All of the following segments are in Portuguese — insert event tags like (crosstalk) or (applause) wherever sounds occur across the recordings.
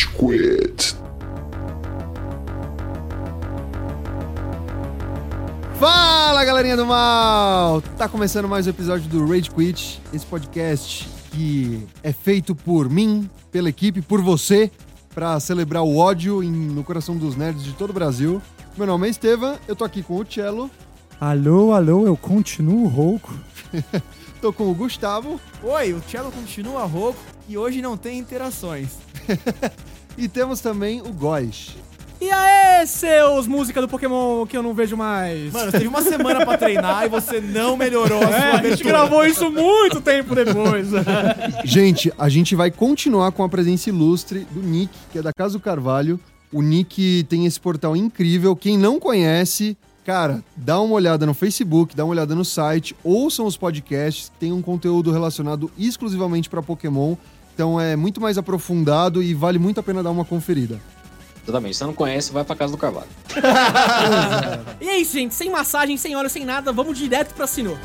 Rage Quit. Fala galerinha do mal! Tá começando mais um episódio do Rage Quit, esse podcast que é feito por mim, pela equipe, por você, pra celebrar o ódio em- no coração dos nerds de todo o Brasil. Meu nome é Estevam, eu tô aqui com o Cello, Alô, alô, eu continuo rouco. (laughs) tô com o Gustavo Oi, o Cello continua rouco e hoje não tem interações. (laughs) e temos também o Góis. E aí, seus música do Pokémon que eu não vejo mais? Mano, teve uma semana pra treinar e você não melhorou a sua é, a gente gravou isso muito tempo depois. (laughs) Gente, a gente vai continuar com a presença ilustre do Nick, que é da Casa do Carvalho. O Nick tem esse portal incrível. Quem não conhece, cara, dá uma olhada no Facebook, dá uma olhada no site, ouçam os podcasts, tem um conteúdo relacionado exclusivamente para Pokémon. Então é muito mais aprofundado e vale muito a pena dar uma conferida. Exatamente. Se você não conhece, vai pra casa do Carvalho. (laughs) e é isso, gente. Sem massagem, sem óleo, sem nada, vamos direto pra Sinnoh.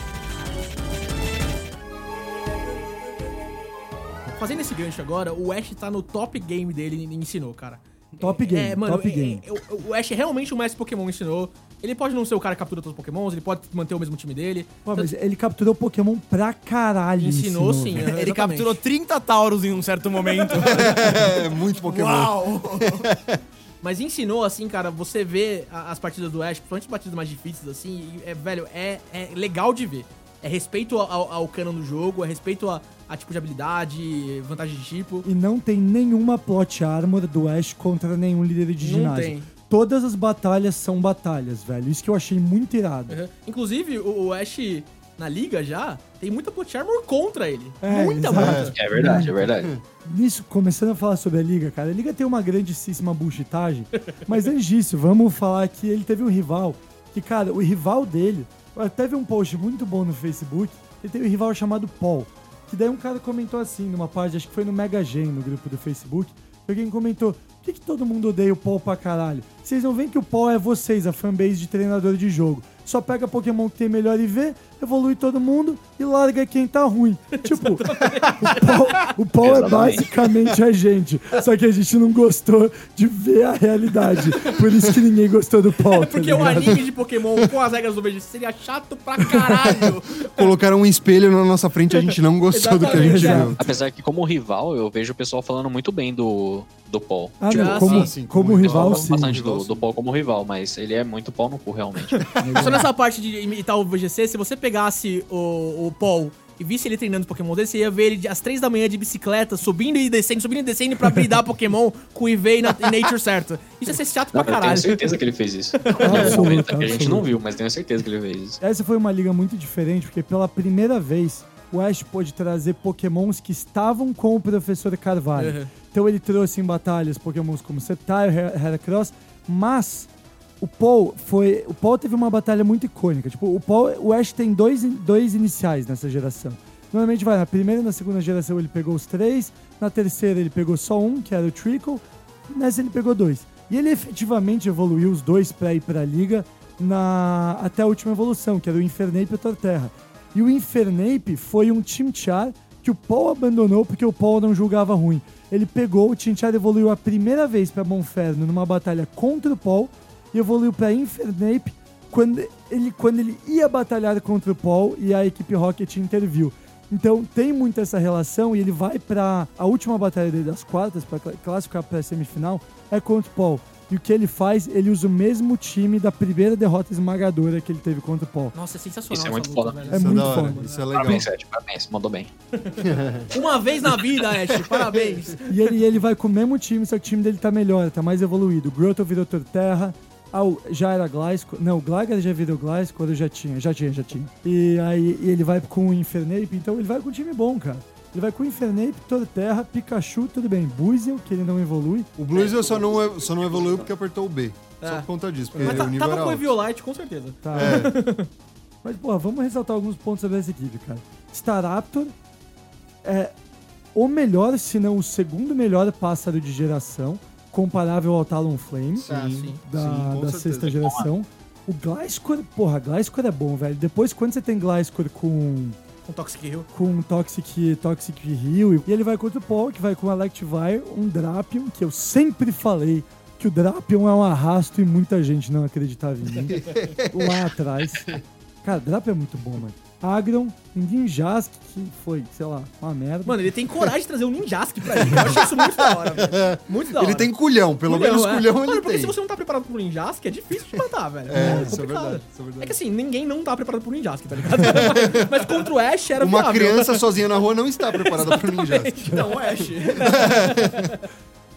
Fazendo esse gancho agora, o Ash tá no top game dele em Sinnoh, cara. Top game, É, mano, top é- game. é- o- o Ash é realmente o mestre Pokémon ensinou. Ele pode não ser o cara que captura todos os Pokémons, ele pode manter o mesmo time dele. Pô, mas ele capturou Pokémon pra caralho. Ensinou, sim, velho. é. Ele capturou 30 Tauros em um certo momento. É (laughs) muito Pokémon. Uau! (laughs) Mas ensinou, assim, cara, você vê as partidas do Ash, principalmente as partidas mais difíceis, assim, é, velho, é, é legal de ver. É respeito ao, ao canon do jogo, é respeito a, a tipo de habilidade, vantagem de tipo. E não tem nenhuma plot armor do Ash contra nenhum líder de Não ginásio. tem. Todas as batalhas são batalhas, velho. Isso que eu achei muito irado. Uhum. Inclusive, o, o Ash na liga já tem muita plot armor contra ele. É, muita, muita. É verdade, é verdade. (laughs) Nisso, começando a falar sobre a Liga, cara, a Liga tem uma grandíssima bullshitagem, mas antes disso, vamos falar que ele teve um rival, que, cara, o rival dele, vi um post muito bom no Facebook, ele teve um rival chamado Paul, que daí um cara comentou assim, numa página, acho que foi no Mega Gen, no grupo do Facebook, alguém comentou, por que, que todo mundo odeia o Paul pra caralho? Vocês não veem que o Paul é vocês, a fanbase de treinador de jogo. Só pega Pokémon que tem melhor IV, evolui todo mundo e larga quem tá ruim. (laughs) Tipo, o Paul, o Paul é basicamente a gente. Só que a gente não gostou de ver a realidade. Por isso que ninguém gostou do Paul. tá Porque o ligado? anime de Pokémon com as regras do VGC seria chato pra caralho. (laughs) Colocaram um espelho na nossa frente e a gente não gostou do que a gente viu. Apesar que, como rival, eu vejo o pessoal falando muito bem do, do Paul. Ah, não, Ah, como, sim, sim, como como rival, Eu sim. bastante do, do Paul como rival, mas ele é muito pau no cu, realmente. (laughs) Só nessa parte de imitar o VGC, se você pegasse o, o Paul e visse ele treinando Pokémon dele, você ia ver ele às três da manhã de bicicleta, subindo e descendo, subindo e descendo pra bridar Pokémon com o IV e na e Nature certo. Isso ia ser chato Não, pra eu tenho caralho. certeza que ele fez isso. (laughs) É que a gente não viu, mas tenho certeza que ele fez isso. Essa foi uma liga muito diferente, porque pela primeira vez o Ash pôde trazer pokémons que estavam com o professor Carvalho. Uhum. Então ele trouxe em batalhas pokémons como Sceptile, Her- Heracross, mas o Paul foi. O Paul teve uma batalha muito icônica. Tipo, o Paul, o Ash tem dois, dois iniciais nessa geração. Normalmente vai na primeira e na segunda geração ele pegou os três, na terceira ele pegou só um, que era o Trickle, nessa ele pegou dois. E ele efetivamente evoluiu os dois pra ir pra liga na até a última evolução, que era o Infernape e o Torterra. E o Infernape foi um Chimchar que o Paul abandonou porque o Paul não julgava ruim. Ele pegou, o Chimchar evoluiu a primeira vez pra Monferno numa batalha contra o Paul e evoluiu pra Infernape quando ele, quando ele ia batalhar contra o Paul e a equipe Rocket interviu. Então tem muito essa relação e ele vai pra a última batalha dele das quartas pra cla- classificar pra semifinal é contra o Paul. E o que ele faz? Ele usa o mesmo time da primeira derrota esmagadora que ele teve contra o Paul. Nossa, é sensacional Isso é essa muito luta, foda. velho. É Isso muito hora, foda. Isso é legal. Parabéns, Sete, parabéns, mandou bem. (laughs) Uma vez na vida, Ash, (laughs) parabéns. E ele, ele vai com o mesmo time, só que o time dele tá melhor, tá mais evoluído. O Grotto virou Torterra. Ah, já era Gliscor. Não, o Gligar já virou Gliscor, eu já tinha, já tinha, já tinha. E aí e ele vai com o Infernape, então ele vai com um time bom, cara. Ele vai com o Infernape, Torterra, Pikachu, tudo bem. Buizel, que ele não evolui. O Blues só não, só não evoluiu porque apertou o B. Só É. por conta disso, porque Mas o tá- nível tava era com o alto. Eviolite, com certeza. Tá. (laughs) Mas, porra, vamos ressaltar alguns pontos sobre essa equipe, cara. Staraptor é o melhor, se não o segundo melhor pássaro de geração, comparável ao Talonflame. Ah, sim. da, Sim, com da certeza. sexta geração. O Gliscor, porra, Gliscor é bom, velho. Depois, quando você tem Gliscor com, Com Toxic Hill. com Toxic, Toxic Hill. E ele vai contra o Paul, que vai com o Electivire, um Drapion, que eu sempre falei que o Drapion é um arrasto e muita gente não acreditava em mim. (laughs) lá atrás. Cara, Drapion é muito bom, mano. Agron, um Ninjask, que foi, sei lá, uma merda. Mano, ele tem coragem de trazer um Ninjask pra ele. Eu acho isso muito da hora, velho. Muito da hora. Ele tem culhão, pelo menos é. culhão Mano, ele porque tem. se você não tá preparado pro Ninjask, é difícil de matar, velho. É, isso é complicado. verdade, isso é verdade. É que assim, ninguém não tá preparado pro Ninjask, tá ligado? (laughs) Mas contra o Ash era Uma viável. criança sozinha na rua não está preparada pro ninja. Não, o Ash.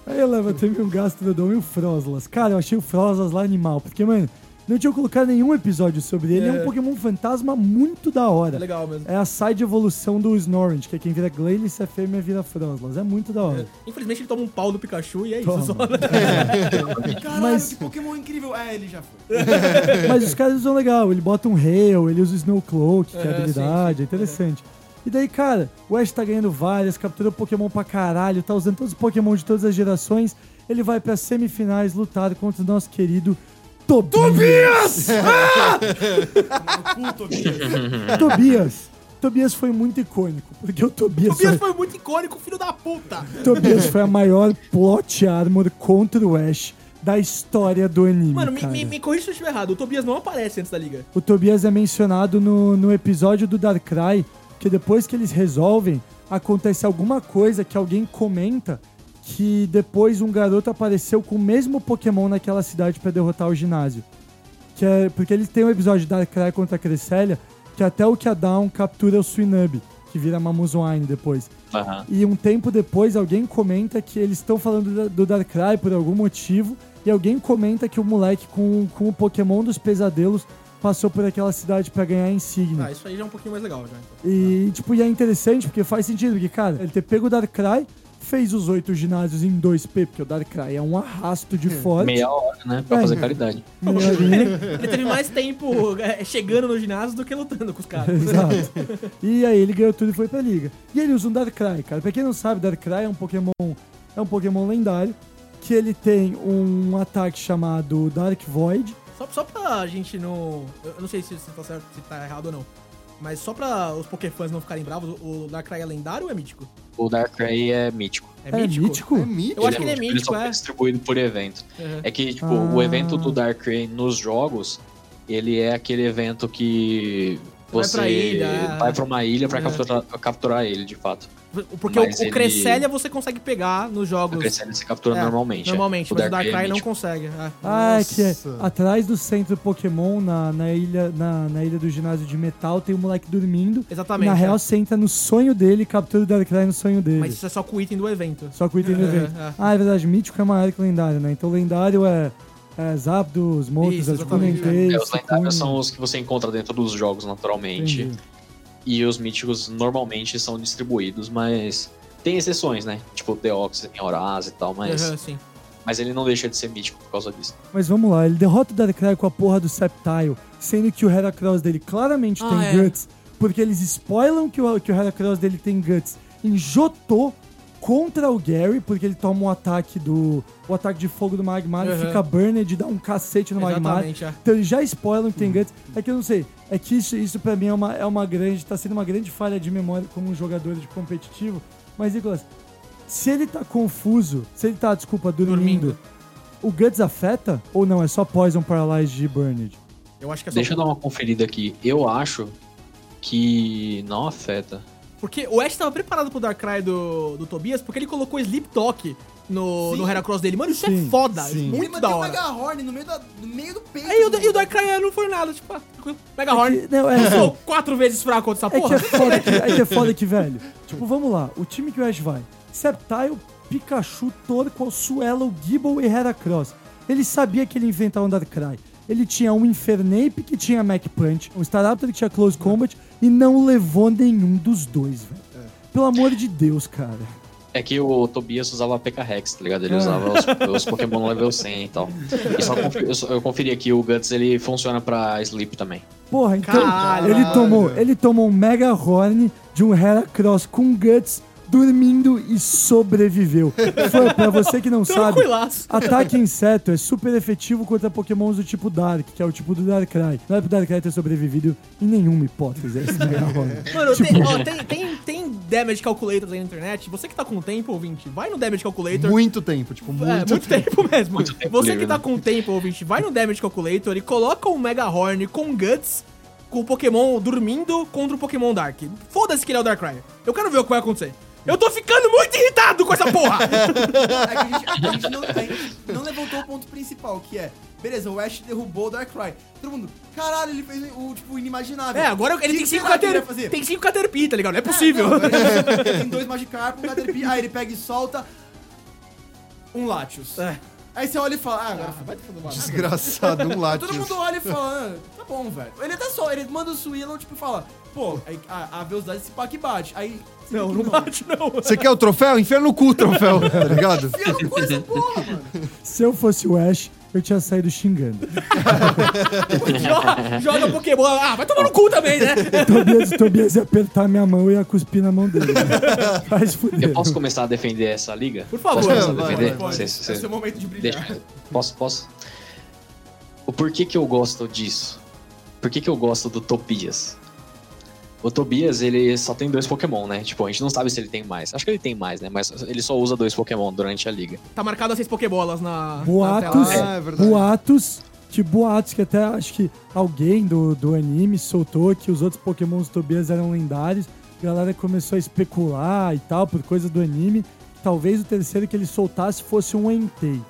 Aí leva teve um Gastrodon e o Froslas. Cara, eu achei o Froslas lá animal, porque, mano, não tinha colocado nenhum episódio sobre ele. É, É. um Pokémon fantasma muito da É hora. legal mesmo. É a side evolução do Snoring, que é quem vira Glalie, se é fêmea, vira Froslas. É muito da hora. Infelizmente ele toma um pau do Pikachu e é Toma. isso só, né? (laughs) Caralho, Mas- que Pokémon incrível. É, ele já foi. (laughs) Mas os caras usam legal. Ele bota um Hail, ele usa o Snow Cloak, que é, É, a habilidade, sim, é interessante. E daí, cara, o Ash tá ganhando várias, capturou Pokémon pra caralho, tá usando todos os Pokémon de todas as gerações. Ele vai pras semifinais lutar contra o nosso querido Tobias! No cu, Tobias. Tobias! Tobias foi muito icônico, porque o Tobias, Tobias foi, foi muito icônico, filho da puta. Tobias (laughs) foi a maior plot armor contra o Ash da história do anime. Mano, me, me, me corrija se eu estiver errado. O Tobias não aparece antes da liga. O Tobias é mencionado no, no episódio do Darkrai, que depois que eles resolvem, acontece alguma coisa que alguém comenta que depois um garoto apareceu com o mesmo Pokémon naquela cidade pra derrotar o ginásio. Que é, porque eles têm um episódio de Darkrai contra a Cresselia, que até o Kadown captura o Suinub, que vira Mamuzwine depois. Aham. E um tempo depois alguém comenta que eles estão falando da- do Darkrai por algum motivo. E alguém comenta que o moleque com, com o Pokémon dos pesadelos passou por aquela cidade pra ganhar a insígnia. Ah, isso aí já é um pouquinho mais legal, já. então. E, tipo, e é interessante porque faz sentido, porque, cara, ele ter pego o Darkrai, fez os oito ginásios em 2P, porque o Darkrai é um arrasto de forte. Meia hora, né? Pra É. fazer caridade. Ele teve mais tempo é, chegando no ginásio do que lutando com os caras. (laughs) Exato. E aí ele ganhou tudo e foi pra liga. E ele usa um Darkrai, cara. Pra quem não sabe, Darkrai é um Pokémon. É um Pokémon lendário. Que ele tem um ataque chamado Dark Void. Só, só pra gente não. Eu não sei se, se tá certo, se tá errado ou não. Mas só pra os Pokéfãs não ficarem bravos, o Darkrai é lendário ou é mítico? O Darkrai é mítico. É, mítico? É mítico. Eu acho que ele é Ele mítico, só foi é. distribuído por evento. Uhum. É que, tipo, Ah. o evento do Darkrai nos jogos, ele é aquele evento que Vai você pra ilha, é. vai pra uma ilha pra É. capturar, capturar ele, de fato. Porque o, Mas o ele- Cresselia você consegue pegar nos O jogos. Crescendo você captura É, normalmente. Normalmente, é. mas o Darkrai é não mítico. consegue. é. Ah, é que é atrás do centro Pokémon, na, na, ilha, na, na ilha do ginásio de metal, tem um moleque dormindo. Exatamente. na é. real, você entra no sonho dele e captura o Darkrai no sonho dele. Mas isso é só com o item do evento. Só com o item do É, evento. é. Ah, é verdade, mítico é maior que lendário, né? Então lendário é, é Zapdos, Moltres, Isso, exatamente, Articuno, É, os lendários são os que você encontra dentro dos jogos naturalmente. Entendi. E os míticos normalmente são distribuídos, mas tem exceções, né? Tipo o Deoxys em Horaz e tal, mas, Uhum, sim. mas ele não deixa de ser mítico por causa disso. Mas vamos lá, ele derrota o Darkrai com a porra do Sceptile, sendo que o Heracross dele claramente Ah, tem é. Guts, porque eles spoilam que o, que o Heracross dele tem Guts em Jotô contra o Gary, porque ele toma um ataque do. o ataque de fogo do Magmar e Uhum. fica burned, dá um cacete no Magmar. Exatamente, é. Então eles já spoilam que tem Guts. É que eu não sei. É que isso, isso pra mim é uma, é uma grande. tá sendo uma grande falha de memória como um jogador de competitivo. Mas, Nicolas, se ele tá confuso, se ele tá, desculpa, dormindo, Dormindo. o Guts afeta? Ou não? É só Poison, Paralyzed e Burned? Eu acho que é só. Deixa eu dar uma conferida aqui. Eu acho que não afeta. Porque o Ash tava preparado pro Darkrai do, do Tobias porque ele colocou Sleep Talk no, Sim. no Heracross dele. Mano, isso Sim, é foda. sim. Ele Muito mantém da o hora. Mega Horn no meio, da, no meio do peito. Aí o, do- e o Darkrai não foi nada, tipo, ah. Mega Horn. que- não, é- Eu sou quatro vezes fraco contra essa É que porra. é foda (laughs) que, é que é foda que, velho. Tipo, vamos lá. O time que o Ash vai. Sceptile, Pikachu, Torkoal, Suelo, Gible e Heracross. Ele sabia que ele ia inventar um Darkrai. Ele tinha um Infernape que tinha Mac Punch, um Staraptor que tinha Close Combat e não levou nenhum dos dois, velho. Pelo amor de Deus, cara. É que o Tobias usava PK Rex, tá ligado? Ele Ah. usava os, os Pokémon level 100 e tal. E só confi- eu, só- eu conferi aqui, o Guts ele funciona pra Sleep também. Porra, então Caralho. ele tomou, ele tomou um Mega Horn de um Heracross com Guts dormindo e sobreviveu. Foi, pra você que não sabe, ataque inseto é super efetivo contra pokémons do tipo Dark, que é o tipo do Darkrai. Não é pro Darkrai ter sobrevivido em nenhuma hipótese. Esse Mega Horn. Mano, Tipo, tem, ó, tem, tem, tem damage calculators aí na internet. Você que tá com tempo, ouvinte, vai no damage calculator. Muito tempo, tipo, muito, é, muito tempo, mesmo. Muito tempo Você livre, que tá né? com tempo, ouvinte, vai no Damage Calculator e coloca um Mega Horn com Guts com o Pokémon dormindo contra o Pokémon Dark. Foda-se que ele é o Darkrai. Eu quero ver o que vai acontecer. Eu tô ficando muito irritado com essa porra! (laughs) É que a gente, a gente (laughs) não, a gente não levantou o ponto principal, que é, beleza, o Ash derrubou o Darkrai. Todo mundo, caralho, ele fez o, tipo, inimaginável. é, agora ele tem cinco ele Caterpie. Tem cinco Caterpie, tá ligado? Não é É, possível. não, ele, (laughs) ele tem dois Magikarp, um Caterpie, aí ele pega e solta um Latios. É. Aí você olha e fala, ah, agora vai te fazer uma Desgraçado, um Todo Latios. mundo olha e fala, ah, tá bom, velho. Ele até só, ele manda o Swillow, tipo, e fala, pô, aí a, a velocidade desse pack bate. Aí. Não, não bate, não. Você quer o troféu? Enfia no cu o troféu, (laughs) tá ligado? Enfia no cu essa porra, mano. Se eu fosse o Ash, eu tinha saído xingando. (laughs) joga, joga Pokémon. Ah, vai tomar no cu também, né? Tobias, Tobias ia apertar minha mão e ia cuspir na mão dele. Faz fuder. Eu posso começar a defender essa liga? Por favor. Posso começar a Vai, defender? Pode, Cês- cês- esse é o momento de brilhar. Deixa, posso, posso? O porquê que eu gosto disso? Por que que eu gosto do Tobias? O Tobias, ele só tem dois Pokémon, né? Tipo, a gente não sabe se ele tem mais. Acho que ele tem mais, né? Mas ele só usa dois Pokémon durante a liga. Tá marcado as seis Pokébolas na. Boatos, na tela. É boatos, tipo boatos que até acho que alguém do, do anime soltou que os outros pokémons do Tobias eram lendários. A galera começou a especular e tal, por coisa do anime. Talvez o terceiro que ele soltasse fosse um Entei.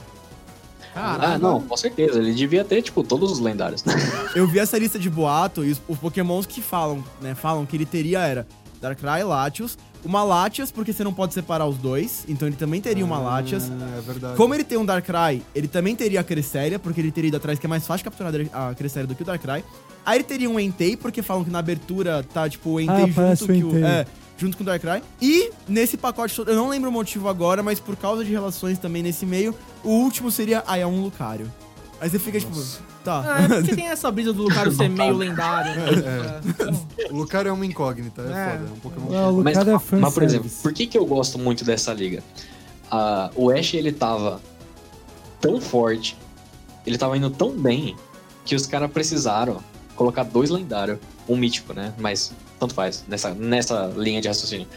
Caralho. Ah, não, com certeza. Ele devia ter, tipo, todos os lendários. (laughs) Eu vi essa lista de boato e os, os pokémons que falam, né, falam que ele teria era Darkrai e Latios, uma Latias, porque você não pode separar os dois, então ele também teria uma Latias. Ah, é verdade. Como ele tem um Darkrai, ele também teria a Cresselia, porque ele teria ido atrás, que é mais fácil capturar a Cresselia do que o Darkrai. Aí ele teria um Entei, porque falam que na abertura tá, tipo, o Entei Ah, parece junto, o que o, Entei. é, junto com o Darkrai. E nesse pacote todo, eu não lembro o motivo agora, mas por causa de relações também nesse meio, o último seria, ah, é um Lucario. Aí você fica, tipo, tá. Ah, é porque tem essa brisa do Lucario ser meio (laughs) lendário, né? É. O Lucario é uma incógnita, é, É. foda. É um Pokémon. Ah, o Mas, cara é fã mas, por exemplo, por que, que eu gosto muito dessa liga? Ah, o Ash, ele tava tão forte, ele tava indo tão bem, que os caras precisaram colocar dois lendários, um mítico, né? Mas tanto faz, nessa, nessa linha de raciocínio.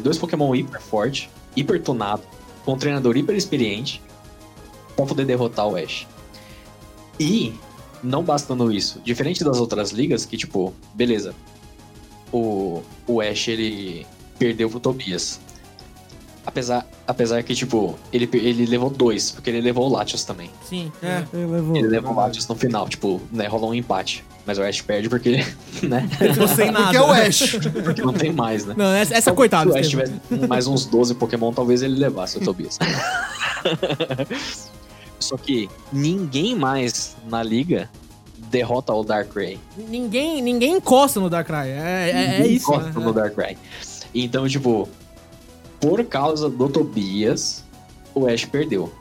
Dois Pokémon hiper forte, hiper tunado, com um treinador hiper experiente, pra poder derrotar o Ash. E, não bastando isso, diferente das outras ligas, que tipo, beleza, o, o Ash ele perdeu pro Tobias. Apesar, apesar que, tipo, ele, ele levou dois, porque ele levou o Latios também. Sim. É. Ele levou. Ele levou o Latios no final, tipo, né, rolou um empate. Mas o Ash perde porque, (laughs) né, Ficou sem nada. Porque é o Ash. porque não tem mais, né? Não, essa, essa Então, coitada. Se o Ash tivesse mais uns 12 Pokémon, talvez ele levasse o Tobias. (laughs) Só que ninguém mais na liga derrota o Darkrai. Ninguém, ninguém encosta no Darkrai. É, é, é isso. Gosta né? no Darkrai. Então, tipo, por causa do Tobias, o Ash perdeu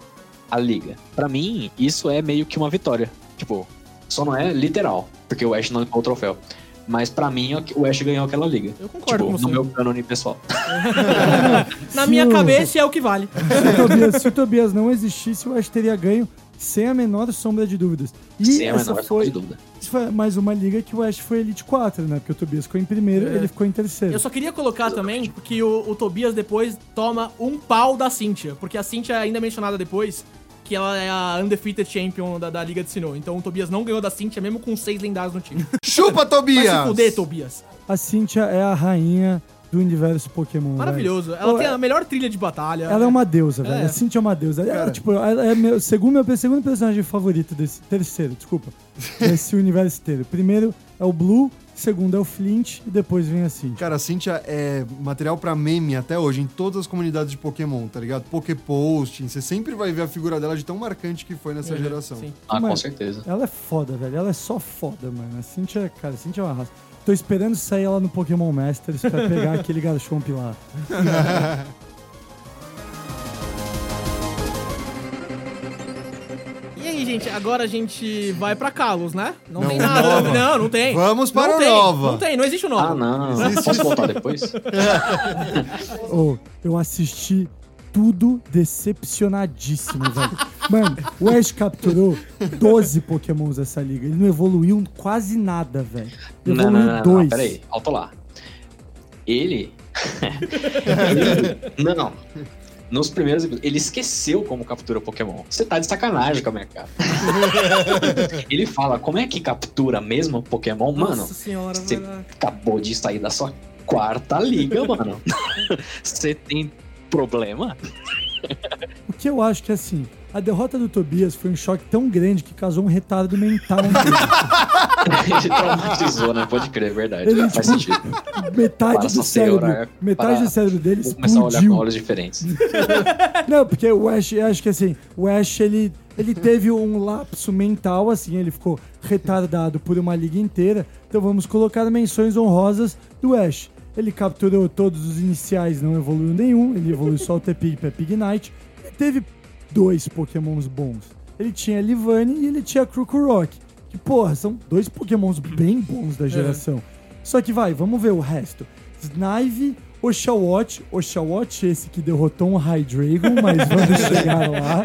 a liga. Pra mim, isso é meio que uma vitória. Tipo, só não é literal, porque o Ash não ganhou o troféu. Mas pra mim, o Ash ganhou aquela liga. Eu concordo Tipo, com você. no meu cânone pessoal. (laughs) Na minha o- cabeça é o que vale. Se o, Tobias, se o Tobias não existisse, acho que teria ganho sem a menor sombra de dúvidas. E Sem a essa menor foi, de dúvida. isso foi mais uma liga que o Ash foi Elite 4, né? Porque o Tobias ficou em primeiro, É. ele ficou em terceiro. Eu só queria colocar também que o, o Tobias depois toma um pau da Cynthia, porque a Cynthia é ainda mencionada depois que ela é a undefeated champion da, da Liga de Sinnoh. Então o Tobias não ganhou da Cynthia mesmo com seis lendários no time. (laughs) Chupa, Vai Tobias! se fuder, Tobias. A Cynthia é a rainha do universo Pokémon. Maravilhoso. velho. Ela Pô, tem a melhor trilha de batalha. Ela é uma deusa, velho. É. A Cintia é uma deusa. Ela, tipo, ela é meu, segundo meu segundo personagem favorito desse. Terceiro, desculpa. (laughs) Desse universo inteiro. Primeiro é o Blue, segundo é o Flint e depois vem a Cintia. Cara, a Cintia é material pra meme até hoje em todas as comunidades de Pokémon, tá ligado? Poképosting, você sempre vai ver a figura dela de tão marcante que foi nessa Uhum, geração. sim. Ah, Mano, com certeza. Ela é foda, velho. Ela é só foda, mano. A Cintia, cara, a Cintia é uma raça. Tô esperando sair ela no Pokémon Masters pra pegar (laughs) aquele Garchomp lá. (laughs) aí, gente. Agora a gente vai pra Kalos, né? Não, Não, tem nada. Nova. Não, não tem. Vamos para não o tem, Nova. Não tem, não existe o Nova. Ah, não. Posso voltar depois? (laughs) Ô, eu assisti tudo decepcionadíssimo, velho. Mano, o Ash capturou 12 pokémons dessa liga. Ele não evoluiu quase nada, velho. Não, evoluiu não, não, não, dois. peraí, alto lá. Ele. (laughs) Ele- Não, não. Nos primeiros episódios, ele esqueceu como captura Pokémon. Você tá de sacanagem com a minha cara. (laughs) ele fala, como é que captura mesmo Pokémon? Mano, Nossa senhora, você velho. acabou de sair da sua quarta liga, (laughs) mano. (laughs) Você tem problema? O que eu acho que, assim, a derrota do Tobias foi um choque tão grande que causou um retardo mental (laughs) ele traumatizou, né? Pode crer, é verdade. Ele, Faz tipo, sentido. Metade Para do cérebro, metade do cérebro dele Vou começar a olhar com explodiu. olhos diferentes. (laughs) Não, porque o Ash, eu acho que assim, o Ash, ele, ele teve um lapso mental, assim, ele ficou retardado por uma liga inteira. Então vamos colocar menções honrosas do Ash. Ele capturou todos os iniciais, não evoluiu nenhum. Ele evoluiu só o T-Pig e Pignite. Ele teve dois pokémons bons. Ele tinha Livani e ele tinha Krokorok. Que, porra, são dois pokémons bem bons da geração. Só que vai, vamos ver o resto. Snive, Oshawott. Oshawott, esse que derrotou um Hydreigon, mas vamos (laughs) chegar lá.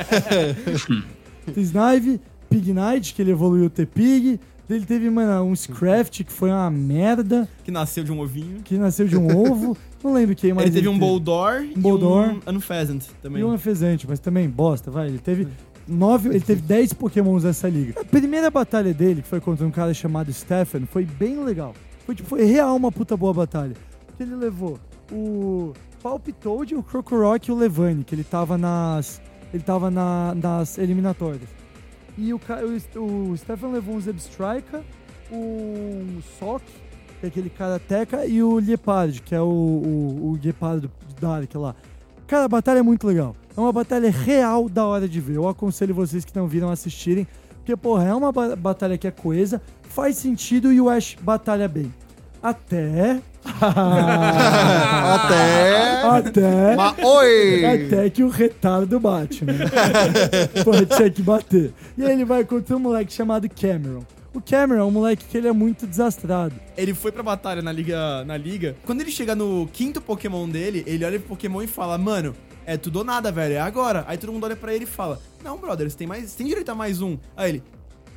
(laughs) Snive, Pignite, que ele evoluiu o T-Pig. Ele teve, mano, um Scraft, que foi uma merda, Que nasceu de um ovinho. que nasceu de um ovo. (laughs) Não lembro quem mais. ele teve um Boldor Um Boldor. e um Unpheasant também. E um Efezante, mas também bosta, vai. Ele teve nove, ele teve 10 pokémons nessa liga. A primeira batalha dele, que foi contra um cara chamado Stefan, foi bem legal. Foi, tipo, foi real uma puta boa batalha. Que ele levou o Palpitoad, o Krokorok e o Levani, que ele tava nas. Ele tava na- nas eliminatórias. E o, o, o Stefan levou um Zebstrika, um Sok, que é aquele karateca, e o Liepard, que é o, o, o Dark lá. Cara, a batalha é muito legal. É uma batalha real da hora de ver. Eu aconselho vocês que não viram assistirem. Porque, porra, é uma ba- batalha que é coesa, faz sentido e o Ash batalha bem. Até. (laughs) Até. Até. Ma- Oi! Até que o retardo bate, né? (laughs) Porra, tinha que bater. E aí ele vai contra um moleque chamado Cameron. O Cameron é um moleque que ele é muito desastrado. Ele foi pra batalha na liga, na liga. Quando ele chega no quinto Pokémon dele, ele olha pro Pokémon e fala: Mano, é tudo ou nada, velho. É agora. Aí todo mundo olha pra ele e fala: Não, brother, você tem mais. Você tem direito a mais um. Aí ele.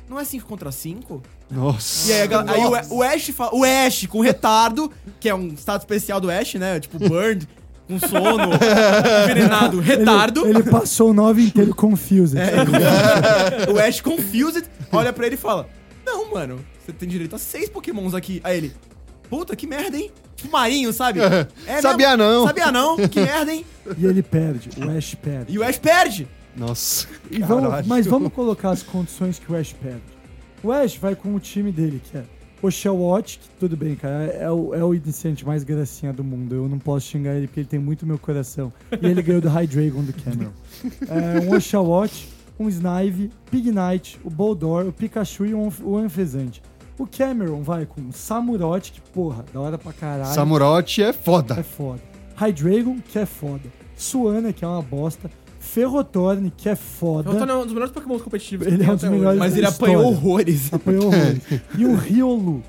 Não é 5 contra 5? Nossa. E aí, aí o, o Ash fala. O Ash com retardo, que é um estado especial do Ash, né? Tipo, Bird, com sono, (laughs) envenenado, retardo. Ele, ele passou o 9 inteiro confused. (laughs) o Ash confused olha pra ele e fala: Não, mano, você tem direito a seis pokémons aqui. Aí ele, puta, que merda, hein? Tipo marinho, sabe? (laughs) É Sabia mesmo? não. Sabia não, que (laughs) merda, hein? E ele perde. O Ash perde. E o Ash perde. Nossa. E vamos- mas vamos colocar as condições que o Ash perde. O Ash vai com o time dele, que é o Shellwatch, que tudo bem, cara, é o, é o iniciante mais gracinha do mundo. Eu não posso xingar ele porque ele tem muito meu coração. E ele ganhou do Hydreigon do Cameron. (laughs) É, um Oshawott, um Snive, Pignite, o Boldor, o Pikachu e um, o Anfezante. O Cameron vai com o Samurott, que porra, da hora pra caralho. Samurote é É foda. foda. Hydreigon, que é foda. Suana, que é uma bosta. Ferrothorn, que é foda. Eu tô um dos melhores Pokémon competitivos. Ele é um dos melhores. Mas ele História. apanhou horrores. (laughs) Apanhou horrores. e o Riolu.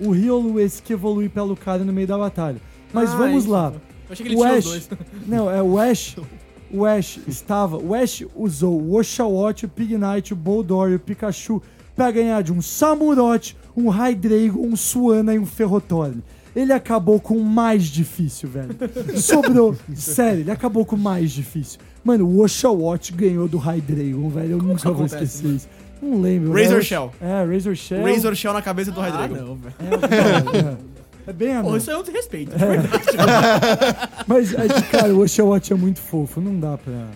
O Riolu, esse que evolui pra Lucario no meio da batalha. Mas Ah, vamos isso. lá. Eu achei que ele O tinha Ash. os dois. Não, é o Ash. (laughs) O Ash estava. O Ash usou o Oshawott, o Pignite, o Boldor e o Pikachu pra ganhar de um Samurott, um Hydreigon, um Suana e um Ferrothorn. Ele acabou com o mais difícil, velho. (laughs) Sobrou. Sério, ele acabou com o mais difícil. Mano, o Oshawott ganhou do Hydreigon, velho. Eu nunca isso vou acontece, esquecer isso. Não lembro. Razor Shell. É, Razor Shell. Razor Shell na cabeça do Ah, Hydreigon. não, velho. É, é, é (laughs) bem a Porra, mão. isso é um desrespeito. (laughs) Mas, é cara, o Oshawott é muito fofo. Não dá pra...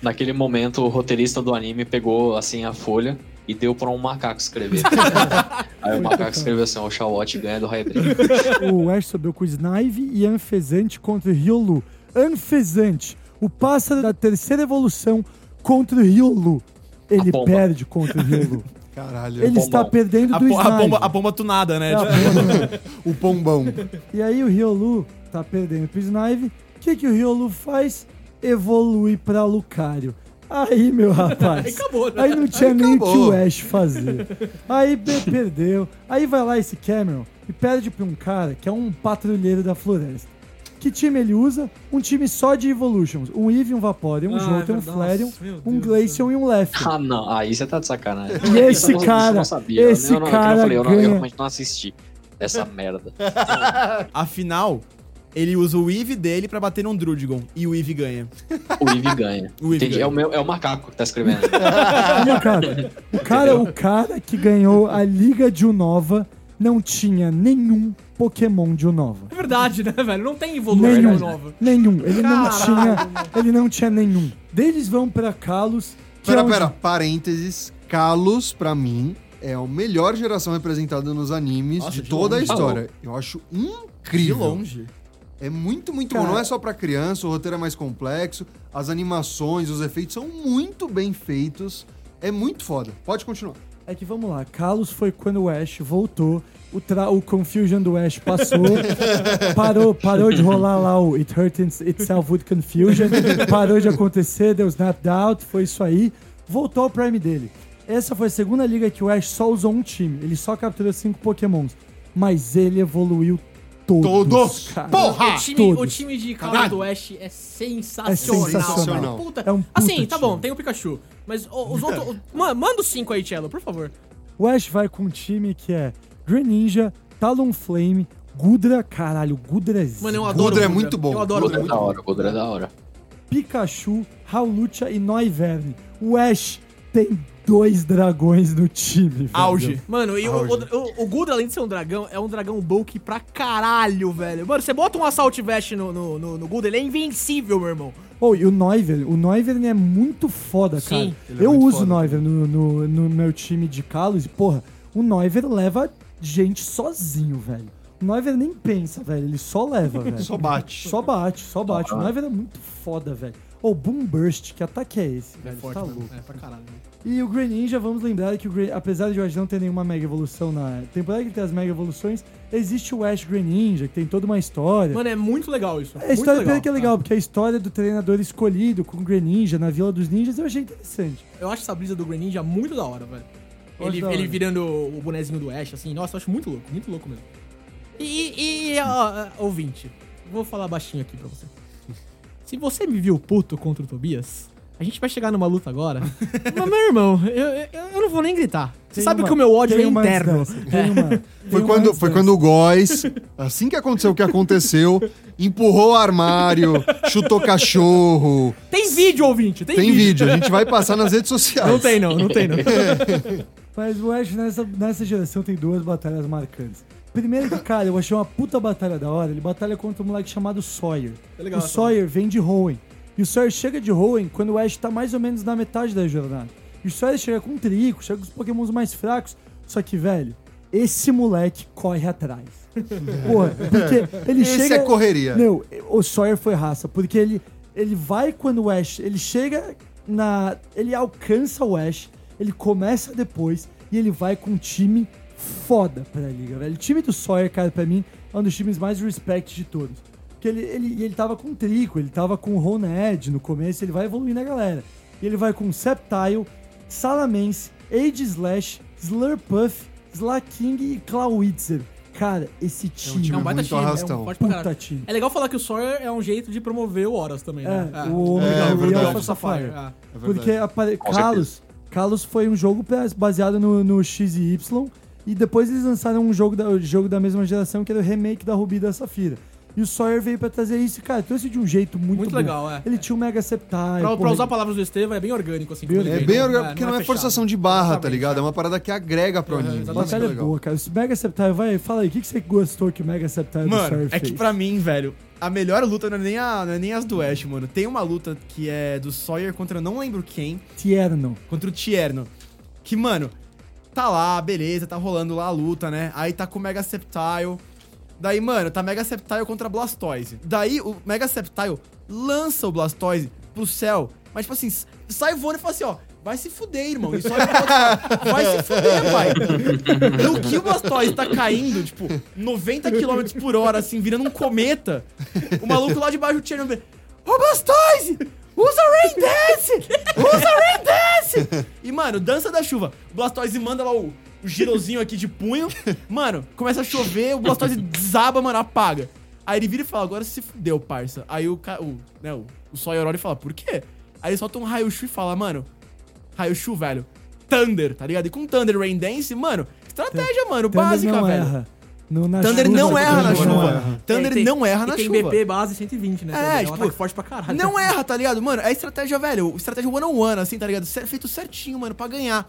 Naquele momento, o roteirista do anime pegou assim a folha e deu pra um macaco escrever. (laughs) Aí o macaco escreveu assim: o Shawot ganha do Hydreigon. o Ash sobrou com Snive e Anfezante contra o Riolu. Anfezante, o pássaro da terceira evolução contra o Riolu. Ele perde contra o Riolu. (laughs) Caralho. Ele está perdendo A, do a bomba, a bomba tunada, né? É, bomba. (laughs) O pombão. E aí o Riolu tá perdendo pro Snive. O que, que o Riolu faz? Evolui pra Lucario. Aí, meu rapaz. Aí (laughs) acabou, né? Aí não tinha Aí nem o que o Ash fazer. Aí pe- perdeu. Aí vai lá esse Cameron e perde pra um cara que é um patrulheiro da floresta. Que time ele usa? Um time só de Evolutions. Um Eve, um Vaporeon, um Ah, Jolteon, é um. Flareon, um Glaceon e um Lefty. Ah, não. Aí você tá de sacanagem. E esse Eu cara- eu não sabia. esse eu não, cara eu, não falei, eu, não, eu realmente não assisti essa merda. (laughs) Afinal, ele usa o Eve dele pra bater num Drudigon. E o Eve ganha. O Eve ganha. (laughs) O Eve Entendi. ganha. É, o meu, é o macaco que tá escrevendo. (laughs) Olha, cara, o cara, o cara que ganhou a Liga de Unova não tinha nenhum Pokémon de Unova. É verdade, né, velho? Não tem evolução Nenhum. nova. Nenhum. Ele não Caralho, tinha. Ele não tinha nenhum. Deles vão pra Kalos. Que Pera, é onde- pera, parênteses. Kalos, pra mim, é a melhor geração representada nos animes Nossa, de de toda a longe. história. Eu acho De incrível. longe. É muito, muito Cara. bom. Não é só pra criança, o roteiro é mais complexo, as animações, os efeitos são muito bem feitos. É muito foda. Pode continuar. É que vamos lá, Kalos foi quando o Ash voltou, o, tra- o Confusion do Ash passou, (laughs) parou, parou de rolar lá o It Hurt Itself with Confusion, parou de acontecer, deu Snapped Out, foi isso aí, voltou ao Prime dele. Essa foi a segunda liga que o Ash só usou um time, ele só capturou cinco Pokémons, mas ele evoluiu todos. Todos! cara. Porra! O time, o Todos. time de Caralho. do Oeste é sensacional. É sensacional. Puta. É um puta assim, tá time. bom, tem o Pikachu. Mas (laughs) o- os outros. o- ma- manda os cinco aí, Cello, por favor. O Ash vai com um time que é Greninja, Talonflame, Gudra, caralho, Gudra é Mano, eu adoro. Gudra é o muito bom. Eu adoro o Godra é Gudra. da hora, o Godra é da hora. Pikachu, Hawlucha e Noivern. O Ash tem dois dragões no time, velho. Auge. Mano, e o, Auge. o, o, o Gudra, além de ser um dragão, é um dragão bulk pra caralho, velho. Mano, você bota um Assault Vest no, no, no, no Gudra, ele é invencível, meu irmão. Oh, e o Noivern, o Noivern é muito foda, Sim. cara. Ele é Eu muito uso o. Noivern no, no, no meu time de Kalos e, porra, o Noivern leva gente sozinho, velho. O Noivern nem pensa, velho, ele só leva, (laughs) velho. Só bate. Só bate, só bate. O Noivern é muito foda, velho. Ô, Boom Burst, que ataque é esse, velho? tá mano. louco. É, pra caralho. E o Greninja, vamos lembrar que o Gre- apesar de hoje não ter nenhuma Mega Evolução na temporada que tem as Mega Evoluções, existe o Ash Greninja, que tem toda uma história. Mano, é muito legal isso. a história muito dele que é legal, porque a história do treinador escolhido com o Greninja na Vila dos Ninjas eu achei interessante. Eu acho essa brisa do Greninja muito da hora, velho. Ele, ele virando o bonezinho do Ash, assim, nossa, eu acho muito louco, muito louco mesmo. E, e, e, ó, ouvinte, vou falar baixinho aqui pra você. Se você me viu puto contra o Tobias, a gente vai chegar numa luta agora. (laughs) Mas, meu irmão, eu, eu, eu não vou nem gritar. Você Tem sabe uma- que o meu ódio é interno. uma- tem Foi uma quando, foi quando o Góis, assim que aconteceu o que aconteceu, empurrou o armário, chutou cachorro. Tem vídeo, ouvinte, tem, Tem vídeo. vídeo, a gente vai passar nas redes sociais. Não tem não, não tem não. (laughs) Mas o Ash nessa, nessa geração tem duas batalhas marcantes. Primeiro que, cara, eu achei uma puta batalha da hora. Ele batalha contra um moleque chamado Sawyer. É legal o essa Sawyer vem de Hoenn. E o Sawyer chega de Hoenn quando o Ash tá mais ou menos na metade da jornada. E o Sawyer chega com trico, chega com os pokémons mais fracos. Só que, velho, esse moleque corre atrás. (laughs) Porra, porque ele Esse chega... é correria. Não, o Sawyer foi raça, porque ele, ele vai quando o Ash. Ele chega na. Ele alcança o Ash, ele começa depois e ele vai com um time foda pra liga, velho. O time do Sawyer, cara, pra mim, é um dos times mais respect de todos. Porque ele, ele, ele tava com o Trico, ele tava com o Roned no começo, ele vai evoluindo a galera. E ele vai com Sceptile, Salamence, Age Slash, Slurpuff, Slaking e Clawitzer. Cara, esse time. time É um baita muito time, é arrastão. um forte pra Puta time. É legal falar que o Sawyer é um jeito de promover o Horus também, né? É, o Omega É, Ruby verdade. Alpha Sapphire. É. Porque apare... Com Kalos, Kalos foi um jogo baseado no, no X e Y. E depois eles lançaram um jogo da, um jogo da mesma geração, que era o remake da Ruby e da Safira. E o Sawyer veio pra trazer isso, e, cara, trouxe de um jeito muito, Muito bom. legal, é. Ele tinha um Mega Septile. Pra, pra usar palavras do Estevam, é bem orgânico, assim. Bem ele É bem não- orgânico, porque não é fechado. forçação de barra, tá ligado? É é. uma parada que agrega pro Uhum, anime. É batalha é legal. boa, cara. Esse Mega Septile, vai, fala aí, o que, que você gostou que o Mega Septile do Mano, Sawyer é fez? que pra mim, velho, a melhor luta não é nem, a, não é nem as do Ash, mano. Tem uma luta que é do Sawyer contra eu não lembro quem, Tierno. contra o Tierno. Que, mano, tá lá, beleza, tá rolando lá a luta, né? Aí tá com o Mega Septile. Daí, mano, tá Mega Septile contra Blastoise. Daí o Mega Septile lança o Blastoise pro céu. Mas, tipo assim, sai voando e fala assim, ó. Vai se fuder, irmão. E ele fala, vai se fuder, pai. No que o Blastoise tá caindo, tipo, 90 km por hora, assim, virando um cometa. O maluco lá de baixo do Tierno... Ô, Blastoise! Usa Rain Dance! Usa Rain Dance! E, mano, dança da chuva. O Blastoise manda lá o, o girozinho aqui de punho. Mano, começa a chover, o Blastoise desaba, mano, apaga. Aí ele vira e fala, agora se fudeu, parça. Aí o, ca- o, né, o, o Sawyer olha e fala, por quê? Aí ele solta um Raichu e fala, mano, Raichu, velho, Thunder, tá ligado? E com Thunder Rain Dance, mano, estratégia, mano, Thunder básica, não velho. erra. No, na Thunder chuva, não erra na chuva. não erra. Thunder É, tem- não erra na tem chuva. BP base 120, né? É. É um tipo, ataque forte pra caralho. Não erra, tá ligado? Mano, é estratégia, velho. Estratégia one-on-one, assim, tá ligado? Feito certinho, mano, pra ganhar.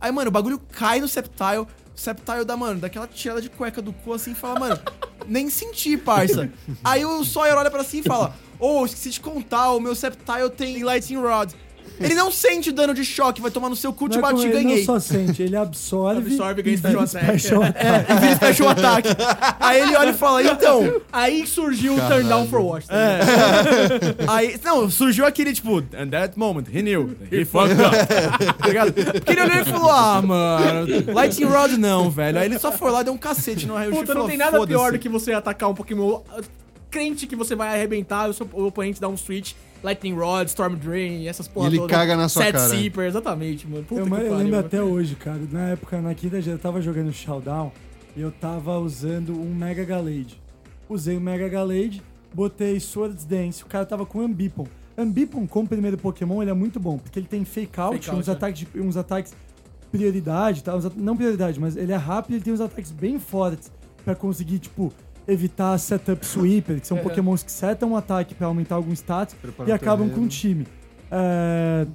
Aí, mano, o bagulho cai no Sceptile. O Sceptile dá, mano, daquela tirada de cueca do cu, assim, e fala, mano, (laughs) nem senti, parça. Aí o Sawyer olha pra cima e fala, ô, esqueci de contar, o meu Sceptile tem Lightning Rod. Ele não sente dano de choque, vai tomar no seu cu, te Não é bati e ele ganhei. não só sente, ele absorve, Absorve, ganha e attack. special attack. É, e vira special attack. Aí ele olha e fala, então, Aí surgiu o Turn Down for Watch. tá É. Aí, não, surgiu aquele tipo, and that moment, he knew, he fucked up. tá ligado? Porque ele olhou e falou, ah, mano, Lightning Rod não, velho. Aí ele só foi lá e deu um cacete no e Puta, falou, não tem nada pior do que você atacar um Pokémon uh, crente que você vai arrebentar, o seu o oponente dá um switch, Lightning Rod, Storm Drain, essas porra ele toda. caga na sua Set cara. Seeper, exatamente, mano. Puta Eu, que eu pariu. lembro mano. até hoje, cara. Na época, na quinta eu tava jogando Showdown e eu tava usando um Mega Galade. Usei o Mega Galade, botei Swords Dance, o cara tava com Ambipom. Ambipom, como primeiro Pokémon, ele é muito bom, porque ele tem Fake Out, Fake Out, uns, é. ataques de- uns ataques prioridade, tá? Não prioridade, mas ele é rápido e ele tem uns ataques bem fortes pra conseguir, tipo, evitar setup sweeper, que são Uhum. pokémons que setam um ataque pra aumentar algum status Preparar e acabam com o time. É,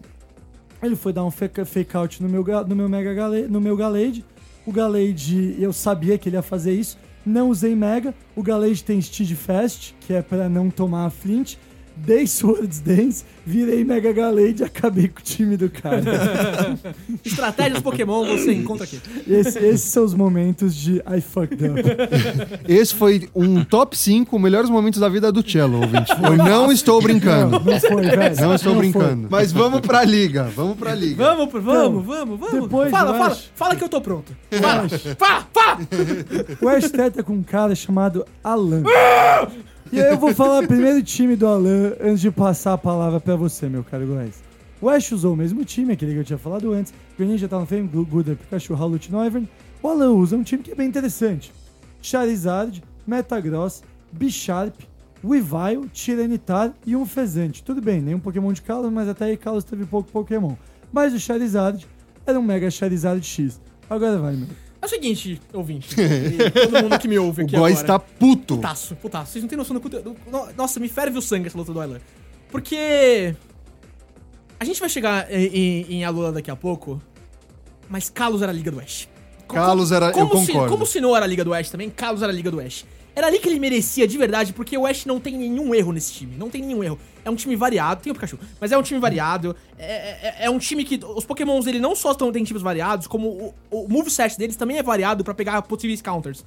Ele foi dar um fake, fake out no meu, no meu Mega Galade, no meu Galade. O Galade, eu sabia que ele ia fazer isso. Não usei Mega. O Galade tem Steed Fast, que é pra não tomar a Flint. Dei Swords Dance, virei Mega Galade e acabei com o time do cara. (laughs) Estratégias Pokémon você encontra aqui. Esse- esses são os momentos de I fucked up. (laughs) Esse foi um top 5 melhores momentos da vida do Cello, ouvinte. Eu não estou brincando. Não foi, velho. Não estou foi. brincando. Mas vamos pra liga. Vamos pra liga. Vamos, pro- vamos, vamos, vamos. depois fala, fala, acho- fala que eu tô pronto. Fala, fala, fala. (laughs) O Ash treta com um cara chamado Alan. E aí eu vou falar primeiro time do Alan antes de passar a palavra pra você, meu caro Góes. O Ash usou o mesmo time, aquele que eu tinha falado antes. Greninja tá no frame, Gooder, Pikachu, Halloween, Noivern. O Alan usa um time que é bem interessante. Charizard, Metagross, Bisharp, Weavile, Tiranitar e um Fezante. Tudo bem, nenhum Pokémon de Kalos, mas até aí Kalos teve pouco Pokémon. Mas o Charizard era um Mega Charizard X. Agora vai, meu. É o seguinte, ouvinte. e (laughs) todo mundo que me ouve O aqui Góis agora. tá puto. Putaço, putaço. Vocês não têm noção do Nossa, me ferve o sangue essa luta do Aylan. Porque. A gente vai chegar em, em, em Alula daqui a pouco. Mas Kalos era a Liga do Oeste. Kalos era- eu como se- concordo. como se não era a Liga do Oeste também, Kalos era a Liga do Oeste. Era ali que ele merecia de verdade, porque o Oeste não tem nenhum erro nesse time. Não tem nenhum erro. É um time variado, tem o Pikachu, mas é um time variado. É, é- é um time que os pokémons dele não só estão, têm tipos variados, como o, o moveset deles também é variado pra pegar possíveis counters.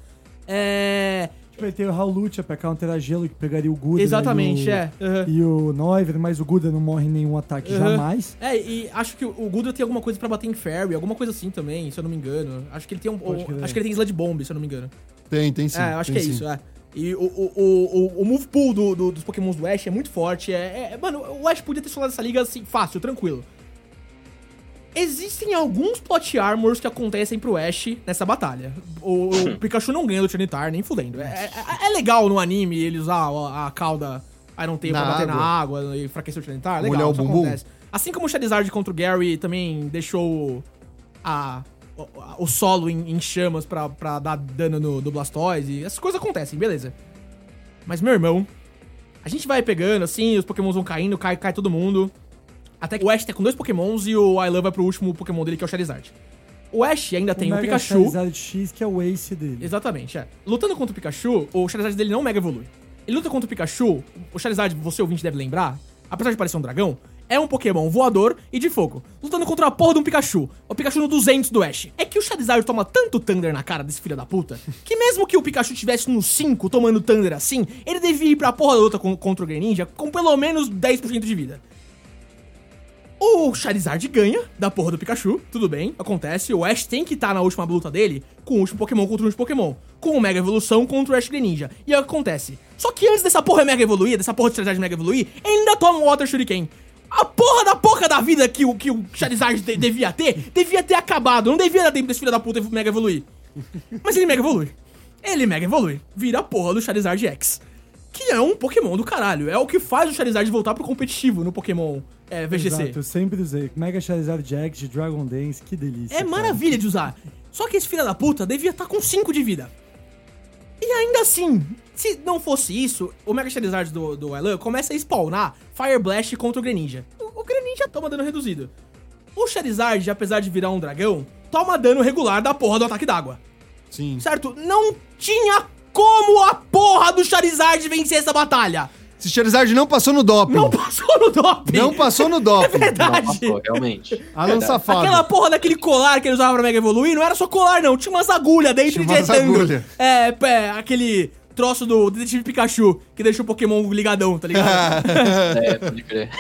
É. Tipo, ele tem o Howlucha pra counterar gelo, que pegaria o Guda. Exatamente, e o, é. Uhum. E o Noivern, mas o Guda não morre em nenhum ataque Uhum. jamais. É, e acho que o Gudra tem alguma coisa pra bater em Fairy, alguma coisa assim também, se eu não me engano. Acho que ele tem um. Acho que ele tem Sludge Bomb, se eu não me engano. Tem, tem sim. é, acho tem que é sim. isso, é. E o, o, o, o, move pool do, do- dos Pokémons do Ash é muito forte. É, é- mano, o Ash podia ter solado essa liga assim, fácil, tranquilo. Existem alguns plot armors que acontecem pro Ash nessa batalha. O, o (laughs) Pikachu não ganha do Trinitar, nem fudendo. É, é- é legal no anime ele usar a, a cauda Iron Tail pra bater na água. água e enfraquecer o Trinitar. Legal, o isso bumbum. acontece. Assim como o Charizard contra o Gary também deixou a, o, o solo em, em chamas pra, pra dar dano no, no Blastoise. Essas coisas acontecem, beleza. Mas, meu irmão, a gente vai pegando assim, os pokémons vão caindo, cai, cai todo mundo. Até que o Ash tá com dois pokémons e o Ailan vai pro último pokémon dele, que é o Charizard. O Ash ainda tem o, Pikachu. Charizard X, que é o ace dele. Exatamente, é. Lutando contra o Pikachu, o Charizard dele não mega evolui. Ele luta contra o Pikachu, o Charizard, você ouvinte deve lembrar, apesar de parecer um dragão, é um Pokémon voador e de fogo. Lutando contra a porra de um Pikachu. O Pikachu no 200 do Ash. É que o Charizard toma tanto Thunder na cara desse filho da puta, que mesmo que o Pikachu tivesse no 5 tomando Thunder assim, ele devia ir pra porra da luta con- contra o Greninja com pelo menos 10% de vida. O Charizard ganha da porra do Pikachu, tudo bem, acontece. O Ash tem que estar na última luta dele com o último Pokémon contra o último Pokémon. Com o Mega Evolução contra o Ash Greninja. E é o que acontece. Só que antes dessa porra Mega evoluir, dessa porra de Charizard Mega evoluir, ele ainda toma um Water Shuriken. A porra da porra da vida que o, que o Charizard de- devia ter, devia ter acabado. Não devia dar tempo desse filho da puta mega evoluir. Mas ele mega evolui. Ele mega evolui. Vira a porra do Charizard X. Que é um Pokémon do caralho. É o que faz o Charizard voltar pro competitivo no Pokémon é, VGC. Exato, eu sempre usei. Mega Charizard Jack de Dragon Dance, que delícia. É cara. maravilha de usar. Só que esse filho da puta devia estar com 5 de vida. E ainda assim, se não fosse isso, o Mega Charizard do, do Elan começa a spawnar Fire Blast contra o Greninja. O, o Greninja toma dano reduzido. O Charizard, apesar de virar um dragão, toma dano regular da porra do ataque d'água. Sim. Certo? Não tinha como a porra do Charizard vencer essa batalha. Esse Charizard não passou no doping. Não passou no doping. Não passou no doping. (laughs) É verdade. Não passou, realmente. Alan Safado. Aquela porra daquele colar que ele usava pra Mega Evoluir não era só colar, não. Tinha umas agulhas dentro Tinha de umas retângulo. agulha. É, é, aquele troço do Detetive Pikachu que deixa o Pokémon ligadão, tá ligado? (laughs) É, pode crer.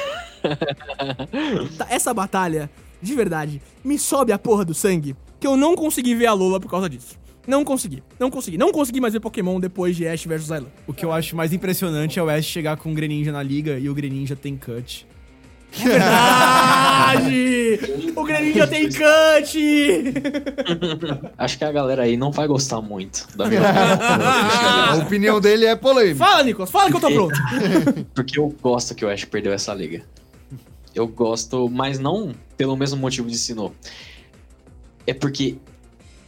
(laughs) Tá, Essa batalha, de verdade, me sobe a porra do sangue que eu não consegui ver a Lola por causa disso. Não consegui, não consegui. Não consegui mais ver Pokémon depois de Ash vs Zylan. O que eu acho mais impressionante é o Ash chegar com o Greninja na liga e o Greninja tem cut. Verdade! o Greninja tem cut! Acho que a galera aí não vai gostar muito da minha (laughs) A opinião. opinião dele é polêmica. Fala, Nicolas, fala que eu tô pronto. Porque eu gosto que o Ash perdeu essa liga. Eu gosto, mas não pelo mesmo motivo de Sinnoh. É porque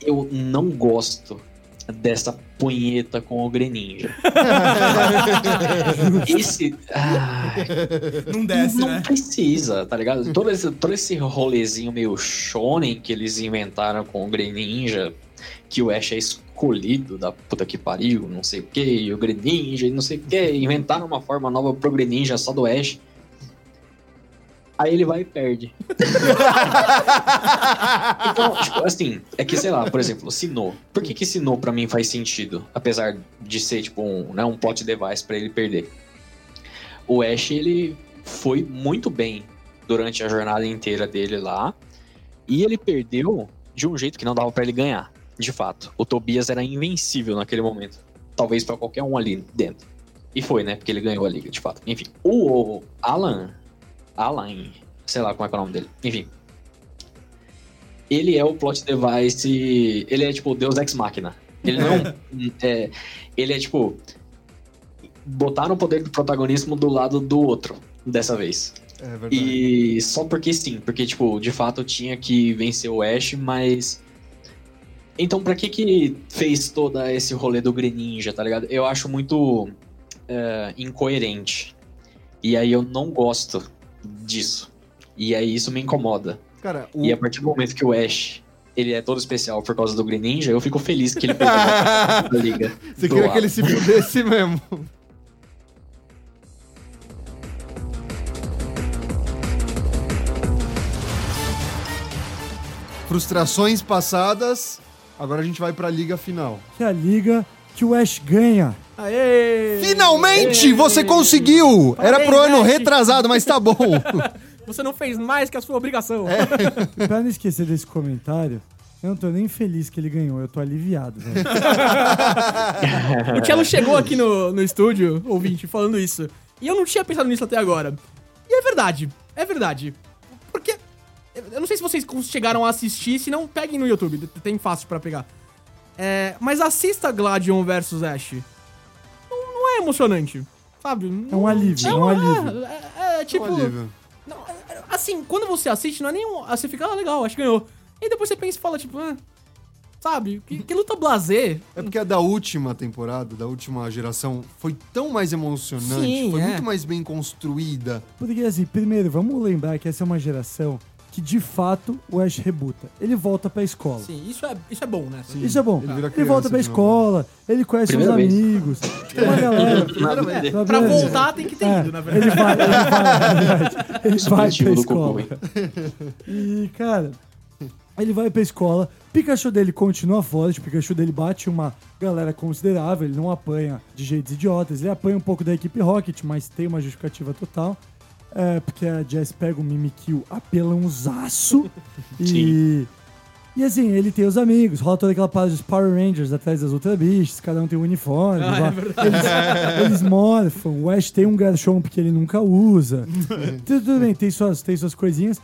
eu não gosto dessa punheta com o Greninja. (laughs) Esse. Ai, Não desce, não né? precisa, tá ligado? Todo esse, todo esse rolezinho meio shonen que eles inventaram com o Greninja, que o Ash é escolhido da puta que pariu, não sei o que, e o Greninja e não sei o que, inventaram uma forma nova pro Greninja só do Ash. Aí ele vai e perde. (laughs) então, tipo, assim, é que, sei lá, por exemplo, Sinnoh. Por que que Sinnoh pra mim faz sentido? Apesar de ser, tipo, um, né, um plot device pra ele perder. O Ash, ele foi muito bem durante a jornada inteira dele lá. E ele perdeu de um jeito que não dava pra ele ganhar, de fato. O Tobias era invencível naquele momento. Talvez pra qualquer um ali dentro. E foi, né? Porque ele ganhou a liga, de fato. Enfim. O Alan. Alan. Sei lá como é que é o nome dele. Enfim. Ele é o plot device. Ele é tipo Deus Ex Machina. Ele não. (laughs) é, ele é tipo. Botaram o poder do protagonismo do lado do outro. Dessa vez. É verdade. E só porque sim, porque, tipo, de fato tinha que vencer o Ash, mas. Então, pra que que fez todo esse rolê do Greninja, tá ligado? Eu acho muito é, incoerente. E aí eu não gosto disso. E aí isso me incomoda. Cara, o... E a partir do momento que o Ash ele é todo especial por causa do Greninja, eu fico feliz que ele perdeu (laughs) a liga. Você queria que ele se fudesse mesmo. Frustrações passadas. Agora a gente vai pra liga final. Que é a liga que o Ash ganha. Aê! Finalmente você conseguiu! Era pro Parabéns, ano retrasado, mas tá bom. (laughs) Você não fez mais que a sua obrigação. (laughs) pra não esquecer desse comentário, eu não tô nem feliz que ele ganhou, eu tô aliviado. (laughs) O Cello chegou aqui no, no estúdio, ouvinte, falando isso. E eu não tinha pensado nisso até agora. E é verdade. É verdade. Porque. Eu não sei se vocês chegaram a assistir, se não, peguem no YouTube. Tem fácil pra pegar. É, mas assista Gladion vs Ash. É emocionante. Sabe? É um alívio, é um alívio. É, é, é tipo. Alívio. não, é- assim, quando você assiste, não é nenhum. Você fica, ah, legal, acho que ganhou. E depois você pensa e fala, tipo, ah, sabe? Que, que luta blazer. É porque a da última temporada, da última geração, foi tão mais emocionante, Sim, foi é. muito mais bem construída. Porque assim, primeiro, vamos lembrar que essa é uma geração que de fato o Ash rebuta. Ele volta pra escola. Sim, isso é, isso é bom, né? Isso é bom. Ele Ele, volta pra escola, ele conhece Primeira os vez. amigos. (laughs) Tem uma galera. Vez. Pra Pra voltar tem que ter É, ido, na verdade. ele vai, ele vai. (laughs) Ele vai pra escola. E, cara, ele vai pra escola, Pikachu dele continua forte, o Pikachu dele bate uma galera considerável, ele não apanha de jeitos idiotas, ele apanha um pouco da equipe Rocket, mas tem uma justificativa total. É, porque a Jess pega o Mimikyu apelãozaço e E assim, ele tem os amigos, rola toda aquela parada dos Power Rangers atrás das Ultra Beasts, cada um tem um uniforme. Ah, é verdade. eles, eles morfam, o Ash tem um Garchomp que ele nunca usa. (laughs) tudo, tudo bem, tem suas, tem suas coisinhas.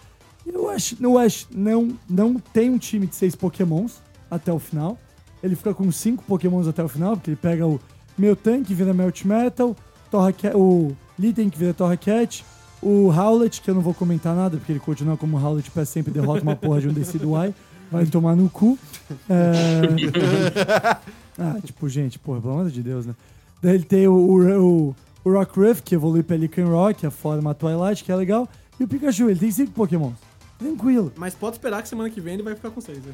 E o Ash, o Ash não, não tem um time de seis Pokémons até o final. Ele fica com cinco Pokémons até o final, porque ele pega o Meltan, que vira Melt Metal, Torracat, o Litten, que vira Torracat, o Howlet, que eu não vou comentar nada, porque ele continua como Howlet, pra sempre derrota uma porra de um Decido Y. Vai tomar no cu. É... (laughs) ah, tipo, gente, porra, pelo amor de Deus, né? Daí ele tem o, o, o Rock Ruff, que evolui Pelican Rock, a forma Twilight, que é legal. E o Pikachu, ele tem cinco Pokémons. Tranquilo. Mas pode esperar que semana que vem ele vai ficar com seis, né?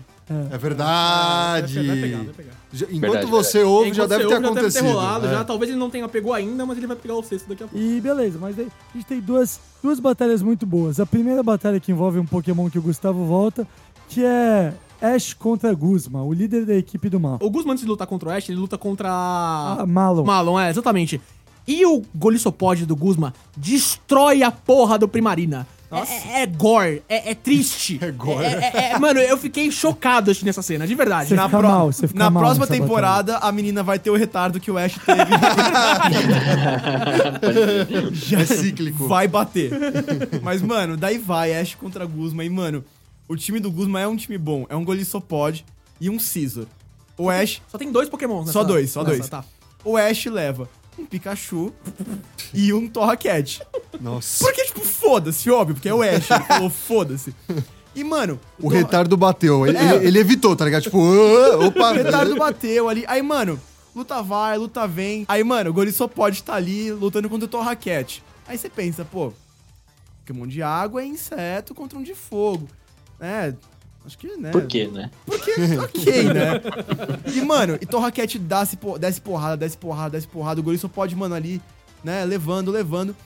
É verdade. Vai pegar, vai pegar. Já- Enquanto Verdade, você ouve, já Enquanto deve você ter ouve, acontecido. Já deve ter rolado, é. já. Talvez ele não tenha pegou ainda, mas ele vai pegar o sexto daqui a pouco. E beleza, mas daí a gente tem duas, duas batalhas muito boas. A primeira batalha que envolve um Pokémon que o Gustavo volta, que é Ash contra Guzma, o líder da equipe do mal. O Guzman, antes de lutar contra o Ash, ele luta contra... Ah, Malon. Malon, é, exatamente. E o Golissopod do Guzma destrói a porra do Primarina. É, é gore, é, é triste. (laughs) É gore. mano, eu fiquei chocado assistindo essa cena, de verdade. Você Na, fica pro- mal, você fica na mal próxima nessa temporada, a menina vai ter o retardo que o Ash teve. (laughs) Já É cíclico. vai bater. Mas, mano, daí vai Ash contra Guzma. E, mano, o time do Guzma é um time bom. É um Golissopod e um Scizor. O Ash, Só tem dois Pokémon Só dois, só nessa, dois. Tá. o Ash leva um Pikachu (laughs) e um Torracat. Nossa. Porque, tipo, foda-se, óbvio, porque é o Ash. Ele falou, foda-se. E, mano... O Torra- retardo bateu. Ele, É. ele- evitou, tá ligado? Tipo, "Ah, opa. (laughs) O retardo bateu ali. Aí, mano, luta vai, luta vem. Aí, mano, o Gorissopod tá ali lutando contra o Torracat. Aí você pensa, pô, Pokémon de água é inseto contra um de fogo. É, acho que, né? Por quê, né? Porque, ok, né? E, mano, e Torracat desce, desce porrada, desce porrada, desce porrada. O Gorissopod, mano, ali, né, levando, levando.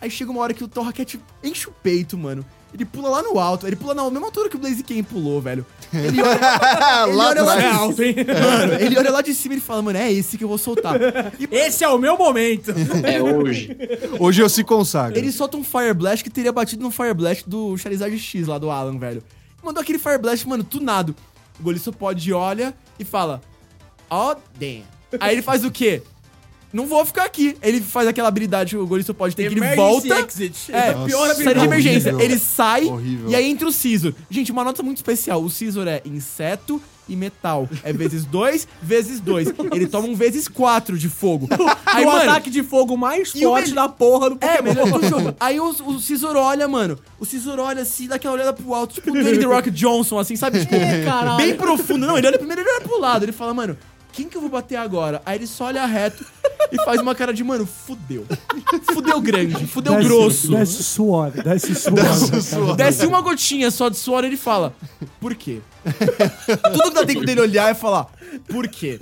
Aí chega uma hora que o Torracat enche o peito, mano. Ele pula lá no alto, ele pula na mesma altura que o Blaziken pulou, velho. Ele olha, (laughs) ele Lá olha lá de É alto, hein? Mano, ele olha lá de cima e ele fala, mano, é esse que eu vou soltar. E Esse é o meu momento. É hoje. Hoje eu se consagro. ele solta um Fire Blast que teria batido no Fire Blast do Charizard X lá do Alan, velho. Mandou aquele Fire Blast, mano, tunado. O Golissopod olha e fala, ó, oh, damn. (laughs) Aí ele faz o quê? Não vou ficar aqui. Ele faz aquela habilidade que o Golissopod tem que ele Emergency volta... exit. É, Nossa, pior sai de habilidade. emergência. horrível. Ele sai Horrível. e aí entra o Scizor. Gente, uma nota muito especial. O Scizor é inseto e metal. É vezes (laughs) dois, vezes dois. Ele toma um vezes quatro de fogo. (laughs) Aí, o mano, ataque de fogo mais E o forte da porra do é, Pokémon. melhor do jogo. Aí o, o Scizor olha, mano. O Scizor olha assim, dá aquela olhada pro alto, tipo o Dwayne The Rock Johnson, assim, sabe? Tipo, (laughs) É, caralho. bem profundo. Não, ele olha primeiro, ele olha pro lado. Ele fala, mano, quem que eu vou bater agora? Aí ele só olha reto e faz uma cara de, mano, fudeu. Fudeu grande, fudeu Desce- grosso. Desce suor, desce suor. Desce uma gotinha só de suor e ele fala, por quê? Tudo que dá tempo dele olhar é falar, por quê?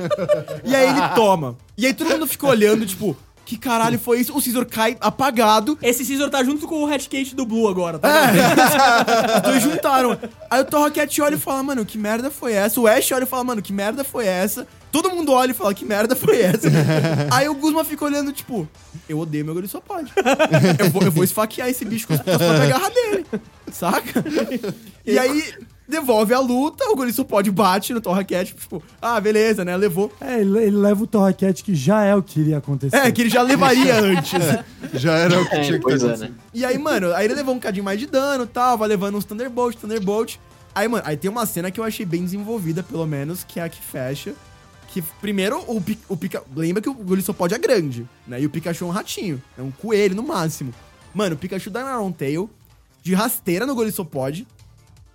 E aí ele toma. E aí todo mundo fica olhando, tipo, que caralho foi isso? O Scizor cai apagado. Esse Scizor tá junto com o Hatcate do Blue agora, tá? É, os dois juntaram. Aí o Torrocat olha e fala, mano, que merda foi essa? O Ash olha e fala, mano, que merda foi essa? Todo mundo olha e fala, que merda foi essa? (laughs) Aí o Guzma fica olhando, tipo, eu odeio meu Gorissopod. (laughs) Eu vou, eu vou esfaquear esse bicho com as próprias garras dele. Saca? E aí devolve a luta, o Gorissopod bate no Torracat, tipo, ah, beleza, né? Levou. É, ele, ele leva o Torracat, que já é o que iria acontecer. É, que ele já levaria antes. (laughs) Já era o que É, tinha que é, acontecido. né? E aí, mano, aí ele levou um cadinho mais de dano e tal, vai levando uns Thunderbolt, Thunderbolt. Aí, mano, aí tem uma cena que eu achei bem desenvolvida, pelo menos, que é a que fecha. Que primeiro o, o Pikachu. Lembra que o Golissopod é grande, né? E o Pikachu é um ratinho. É um coelho no máximo. Mano, o Pikachu dá na Tail, de rasteira no Golissopod.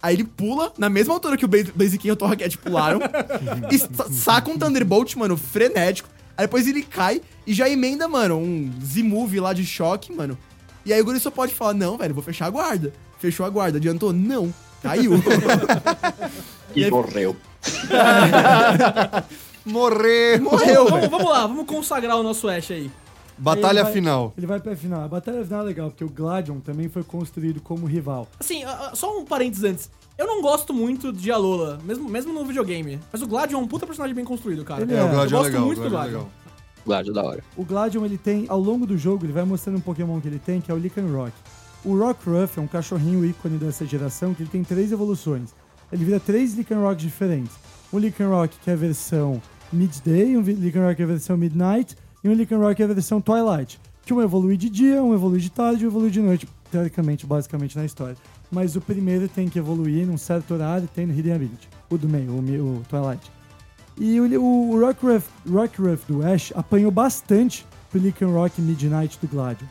Aí ele pula na mesma altura que o Bla- Blaziken e o Torracat pularam. e sa- saca um Thunderbolt, mano, frenético. Aí depois ele cai e já emenda, mano, um Z-Move lá de choque, mano. E aí o Guri só pode falar, não, velho, vou fechar a guarda. Fechou a guarda, adiantou? Não, caiu. (laughs) E E aí- morreu. (laughs) Morrer! Morreu, vamos, vamos lá, vamos consagrar o nosso Ash aí. Batalha Ele vai- final. Ele vai pra final. A batalha final é legal, porque o Gladion também foi construído como rival. Assim, só um parênteses antes. Eu não gosto muito de Alola, mesmo, mesmo no videogame. Mas o Gladion é um puta personagem bem construído, cara. Ele É, o É, Gladion eu é gosto legal. muito o do Gladion é Gladion. legal. Glad da hora. O Gladion, ele tem, ao longo do jogo, ele vai mostrando um Pokémon que ele tem, que é o Lycanroc. O Rockruff é um cachorrinho ícone dessa geração, que ele tem três evoluções. ele vira três Lycan Rocks diferentes. Um Lycan Rock que é a versão Midday, um Lycan Rock é versão Midnight e um Lycan Rock é versão Twilight. Que um evolui de dia, um evolui de tarde e um evolui de noite, teoricamente, basicamente na história. Mas o primeiro tem que evoluir num certo horário, tem no Hidden Ability. O do meio, o, o Twilight. E o, o Rockruff, Rockruff do Ash apanhou bastante pro Lycan Rock Midnight do Gladion.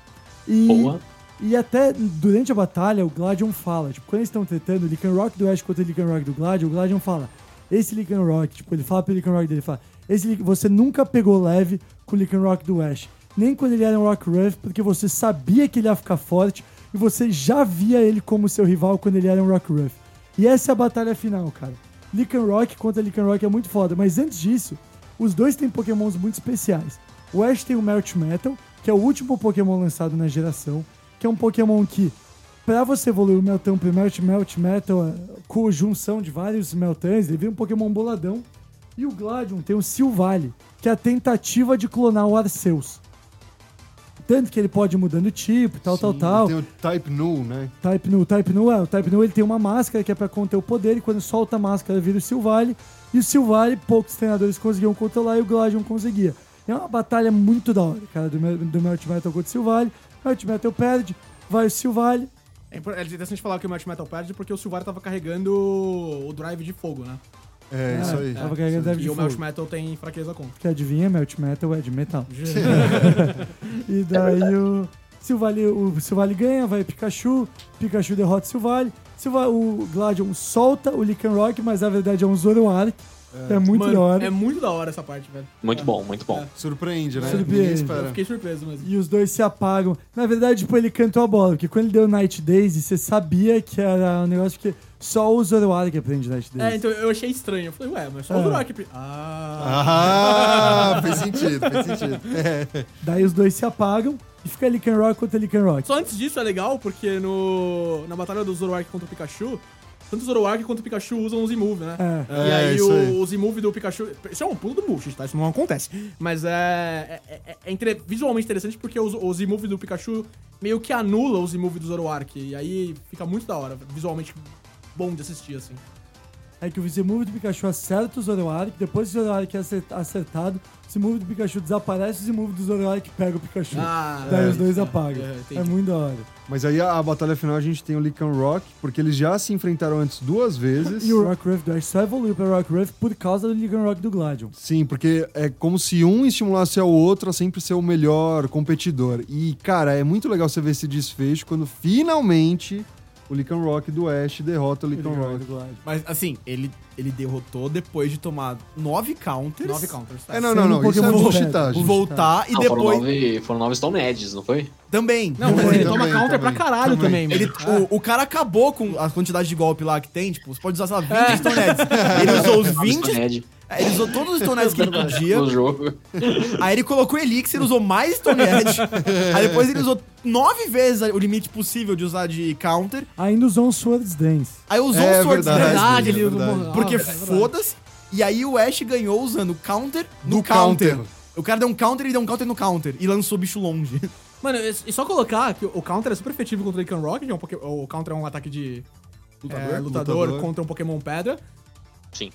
E, Boa. e até durante a batalha, o Gladion fala, tipo, quando eles estão tretando, o Lycan Rock do Ash contra o Lycan Rock do Gladion, o Gladion fala, esse Lycan Rock, tipo, ele fala pro Lycan Rock dele, fala, esse, você nunca pegou leve com o Lycan Rock do Ash, nem quando ele era um Rockruff, porque você sabia que ele ia ficar forte e você já via ele como seu rival quando ele era um Rockruff. E essa é a batalha final, cara. Lycan Rock contra Lycan Rock é muito foda, mas antes disso, os dois têm pokémons muito especiais. O Ash tem o Melt Metal, que é o último pokémon lançado na geração, que é um pokémon que, pra você evoluir o Meltão pro Melt, Melt Metal, é, com junção de vários Meltans, ele vira um pokémon boladão. E o Gladion tem o Silvally, que é a tentativa de clonar o Arceus. Tanto que ele pode ir mudando tipo, tal, tal, Sim, tal. Tem o Type Null, né? Type Nu, Type Nu é, o Type Nu ele tem uma máscara que é pra conter o poder e quando solta a máscara vira o Silvally e o Silvally poucos treinadores conseguiam controlar e o Gladion conseguia. É uma batalha muito da hora, cara, do, do Melt Metal contra o Silvally. Melt Metal perde, vai o Silvally. É é interessante falar que o Melt Metal perde porque o Silvar tava carregando o drive de fogo, né? É, isso aí. Tava carregando drive E de o Melt. Metal tem fraqueza contra. Que adivinha, Melt Metal é de metal. (laughs) (laughs) e daí o Silvally, o Silvally ganha, vai Pikachu, Pikachu derrota o Silvally. Silva- o Gladion solta o Lycan Rock, mas na verdade é um Zoroark. É, muito Mano, da hora. É muito da hora essa parte, velho. Muito bom, muito bom. Surpreende, né? Surpreende. Eu espera. fiquei surpreso mesmo. E os dois se apagam. Na verdade, tipo, ele cantou a bola, porque quando ele deu Night Days, você sabia que era um negócio que só o Zoroark aprende Night Days. É, então eu achei estranho. Eu falei, ué, mas só É. o Zurak. Ah. Ah, fez sentido, fez sentido. É. (laughs) Daí os dois se apagam e fica Lycan Rock contra Lycan Rock. Só antes disso é legal, porque no, na batalha do Zoroark contra o Pikachu, tanto o Zoroark quanto o Pikachu usam o Z-Move, né? É. E É, aí, isso o, aí. o Z-Move do Pikachu. Isso é um pulo do bullshit, tá? Isso não acontece. Mas é. É, é- é inter- visualmente interessante porque o, o Z-Move do Pikachu meio que anula o Z-Move do Zoroark. E aí fica muito da hora. Visualmente bom de assistir, assim. Aí que o Z-Move do Pikachu acerta o Zoroark, depois que o Zoroark é acert- acertado, o Z-Move do Pikachu desaparece, o Z-Move do Zoroark pega o Pikachu. Ah, Daí é, os dois é, apagam. é, É, muito da hora. Mas aí a, a batalha final a gente tem o Lycan Rock, porque eles já se enfrentaram antes duas vezes. E o Rockruff do Ash só evoluiu pra Rockruff por causa do Lycan Rock do Gladion. Sim, porque é como se um estimulasse ao outro a sempre ser o melhor competidor. E, cara, é muito legal você ver esse desfecho quando finalmente o Lycan Rock do Ash derrota o Lycan Rock. Mas assim, ele, ele derrotou depois de tomar nove counters. Nove counters. tá? É, não, não, não. Isso é bullshitagem. Bullshit. Voltar e Não, foram, depois. nove, foram nove Stone Edges, não foi? Também. Não, mas Também, ele toma também, counter também. pra caralho Também. também, Ele, mano. o, o cara acabou com a quantidade de golpe lá que tem, tipo, você pode usar, sei lá, 20 Stone Edges. Ele usou os Nove 20, Stone Edge é, ele usou todos os Stone Edges que ele (laughs) podia. no jogo. Aí ele colocou Elixir, usou mais Stone Edge. aí depois ele usou nove vezes o limite possível de usar de counter. Ainda usou um Swords Dance. Aí usou É o Swords verdade. Dance, Verdade, é ele verdade. morreu. porque é verdade. foda-se. E aí o Ash ganhou usando counter no, No counter. counter. O cara deu um counter e deu um counter no counter. E lançou o bicho longe. (laughs) Mano, e só colocar que o counter é super efetivo contra o Lycan Rock, que é um poké- o counter é um ataque de Lutador. é, lutador, Lutador. contra um Pokémon Pedra. Sim.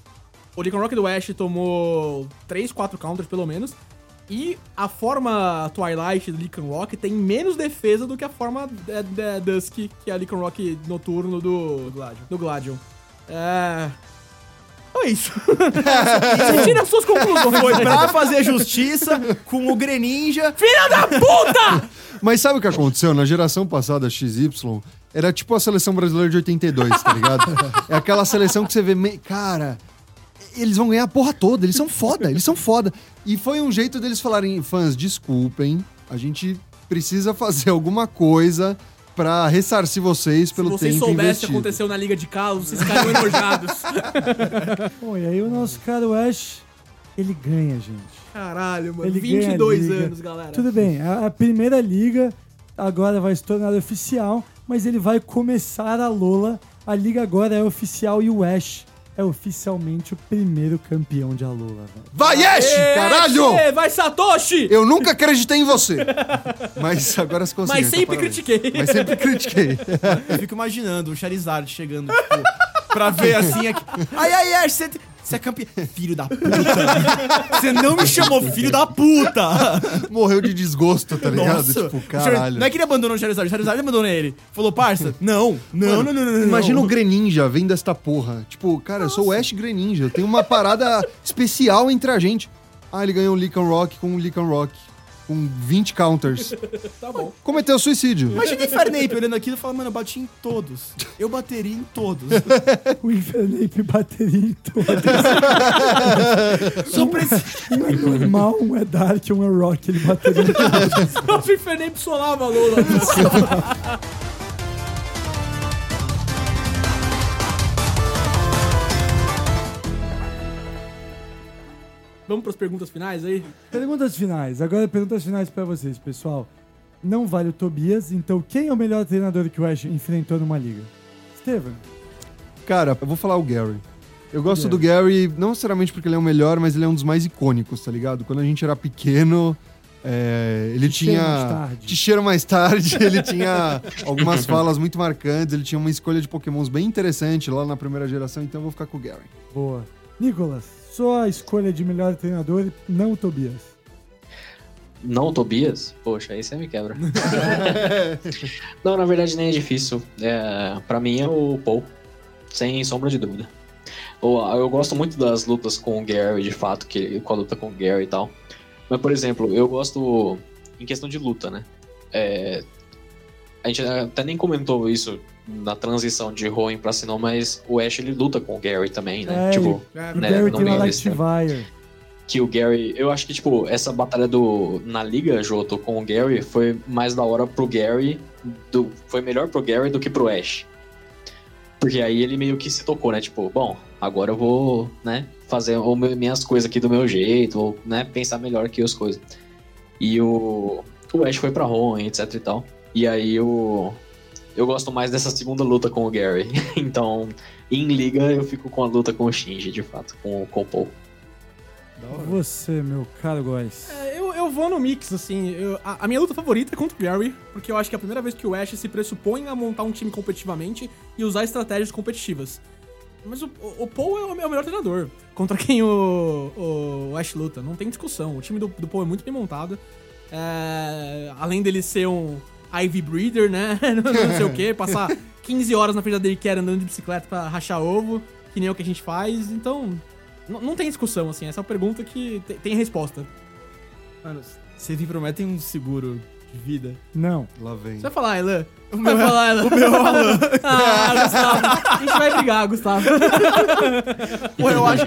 O Lycan Rock do Ash tomou 3, 4 counters pelo menos. E a forma Twilight do Lycan Rock tem menos defesa do que a forma é, é, Dusk, que é a Lycan Rock noturno do, do Gladion. É. É isso. (laughs) Você tira as suas conclusões. Foi pra fazer justiça com o Greninja. Filha da puta! Mas sabe o que aconteceu? Na geração passada, XY, era tipo a seleção brasileira de 82, tá ligado? é aquela seleção que você vê, me- cara, eles vão ganhar a porra toda, eles são foda, eles são foda. E foi um jeito deles falarem, fãs, desculpem, a gente precisa fazer alguma coisa pra ressarcir vocês Se pelo vocês tempo soubessem o que investido. aconteceu na Liga de Carlos, vocês ficariam enojados. (laughs) Bom, e aí o nosso cara, o Ash, ele ganha, gente. Caralho, mano. Ele ganha a 22 liga. anos, galera. Tudo bem, a, a primeira liga agora vai se tornar oficial, mas ele vai começar a Lola. A liga agora é oficial e o Ash é oficialmente o primeiro campeão de Alola, velho. Vai, Ash! Caralho! Aê, vai, Satoshi! Eu nunca acreditei em você. (laughs) Mas agora você conseguiu. Mas sempre então parabéns. critiquei. Mas sempre critiquei. Eu fico imaginando o Charizard chegando, tipo, pra ver assim aqui. Ai, ai, Ash, você, você é campeão. Filho da puta. Você não me chamou filho da puta. Morreu de desgosto, tá ligado? Nossa. Tipo, caralho. Não é que ele abandonou o Charizard, o Charizard abandonou ele. Falou, parça, não, não, não, não, não, não. Imagina não. o Greninja vendo esta porra. Tipo, cara, eu sou o Ash Greninja. Tem uma parada especial entre a gente. Ah, ele ganhou um Lycan Rock com um Lycan Rock. Com 20 counters. (laughs) Tá bom. Cometeu suicídio. Imagina o Infernape olhando aquilo e falando, mano, eu bati em todos. Eu bateria em todos. (laughs) O Infernape bateria em todos. Só esse... (laughs) Um é normal, um é dark, um é rock. Ele bateria em todos. O Fernando solava a Lola. Vamos pras perguntas finais aí? Perguntas finais. Agora, perguntas finais pra vocês, pessoal. Não vale o Tobias, então quem é o melhor treinador que o Ash enfrentou numa liga? Steven. Cara, eu vou falar o Gary. Eu gosto do Gary, não necessariamente porque ele é o melhor, mas ele é um dos mais icônicos, tá ligado? Quando a gente era pequeno, é, ele Te cheiro mais tinha. tarde. Te cheiro mais tarde, (laughs) ele tinha algumas falas muito marcantes, ele tinha uma escolha de pokémons bem interessante lá na primeira geração, então eu vou ficar com o Gary. Boa. Nicolas, sua escolha de melhor treinador, não o Tobias. Não o Tobias? Poxa, aí você me quebra. (laughs) não, na verdade nem é difícil. É, para mim é o Paul, sem sombra de dúvida. Eu, eu gosto muito das lutas com o Gary, de fato, que, com a luta com o Gary e tal. Mas, por exemplo, eu gosto em questão de luta, né? É, a gente até nem comentou isso na transição de Hoenn pra Sinnoh, mas o Ash ele luta com o Gary também, né? É, tipo, É, né, Gary no meio desse- que o Gary. Eu acho que, tipo, essa batalha do. Na Liga, Joto, com o Gary foi mais da hora pro Gary. Do, foi melhor pro Gary do que pro Ash. Porque aí ele meio que se tocou, né? Tipo, bom, agora eu vou, né, fazer o meu- minhas coisas aqui do meu jeito, vou, né, pensar melhor aqui as coisas. E o. O Ash foi pra Hoenn, etc e tal. E aí o. Eu gosto mais dessa segunda luta com o Gary. (laughs) então, em liga, eu fico com a luta com o Shinji, de fato, com, com o Paul. Você, meu caro Góis. É, eu, eu vou no mix, assim. eu- a, a minha luta favorita é contra o Gary, porque eu acho que é a primeira vez que o Ash se pressupõe a montar um time competitivamente e usar estratégias competitivas. Mas o, o, o Paul é o, é o melhor treinador contra quem o, o, o Ash luta. Não tem discussão. O time do, do Paul é muito bem montado. É, além dele ser um Ivy Breeder, né? (laughs) não, não sei o que, passar (laughs) 15 horas na frente da daycare andando de bicicleta pra rachar ovo, que nem é o que a gente faz. Então, não tem discussão, assim. Essa é uma pergunta que te- tem resposta. Mano, vocês me prometem um seguro de vida? Não. Lá vem. Você vai falar, Elan? O meu vai falar, Elan. O meu (laughs) Ah, Gustavo. A gente vai brigar, Gustavo. (laughs) Pô, eu acho.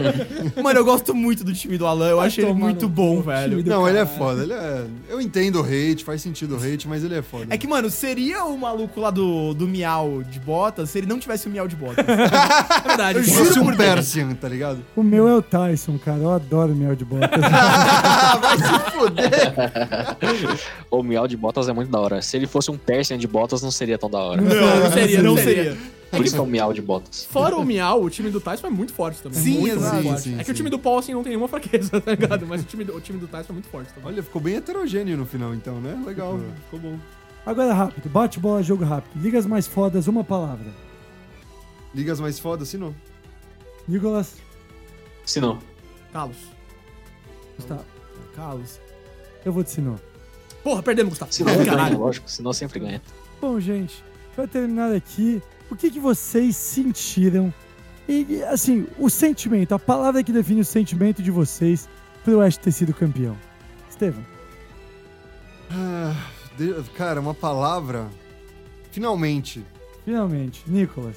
Mano, eu gosto muito do time do Alan. Eu acho ele muito bom, velho. Não, ele é foda. Ele é... Eu entendo o hate, faz sentido o hate, mas ele é foda. É que, mano, seria o maluco lá do, do Miau de botas se ele não tivesse o Miau de botas. (laughs) É verdade. Eu juro um. Persian, tá ligado? O meu é o Tyson, cara. Eu adoro miel de bota. Vai se fuder! O Miau de Botas é muito da hora. Se ele fosse um Persian de Botas, não seria tão da hora. Não, não seria, não não seria. seria. Por isso que é o Miau de Botas. Fora o Miau, o time do Tyson é muito forte também. Sim, muito, exato. muito forte. Sim, sim, é que o time do Paul, assim, não tem nenhuma fraqueza, (laughs) tá ligado? Mas o time do, o time do Tyson é muito forte também. Olha, ficou bem heterogêneo no final, então, né? Legal, ficou bom. Agora rápido. Bate bola, jogo rápido. Ligas mais fodas, uma palavra. Ligas mais fodas, se não. Nicolas. Se não. Carlos. Gustavo. Carlos. Eu vou de Sinô. Porra, perdemos, Gustavo. Ganha, Caralho. lógico. Não, sempre ganha. Bom, gente, pra terminar aqui, o que, que vocês sentiram? E, assim, o sentimento, a palavra que define o sentimento de vocês pro Ash ter sido campeão. Estevam. Ah, Cara, uma palavra. Finalmente. Finalmente. Nicolas.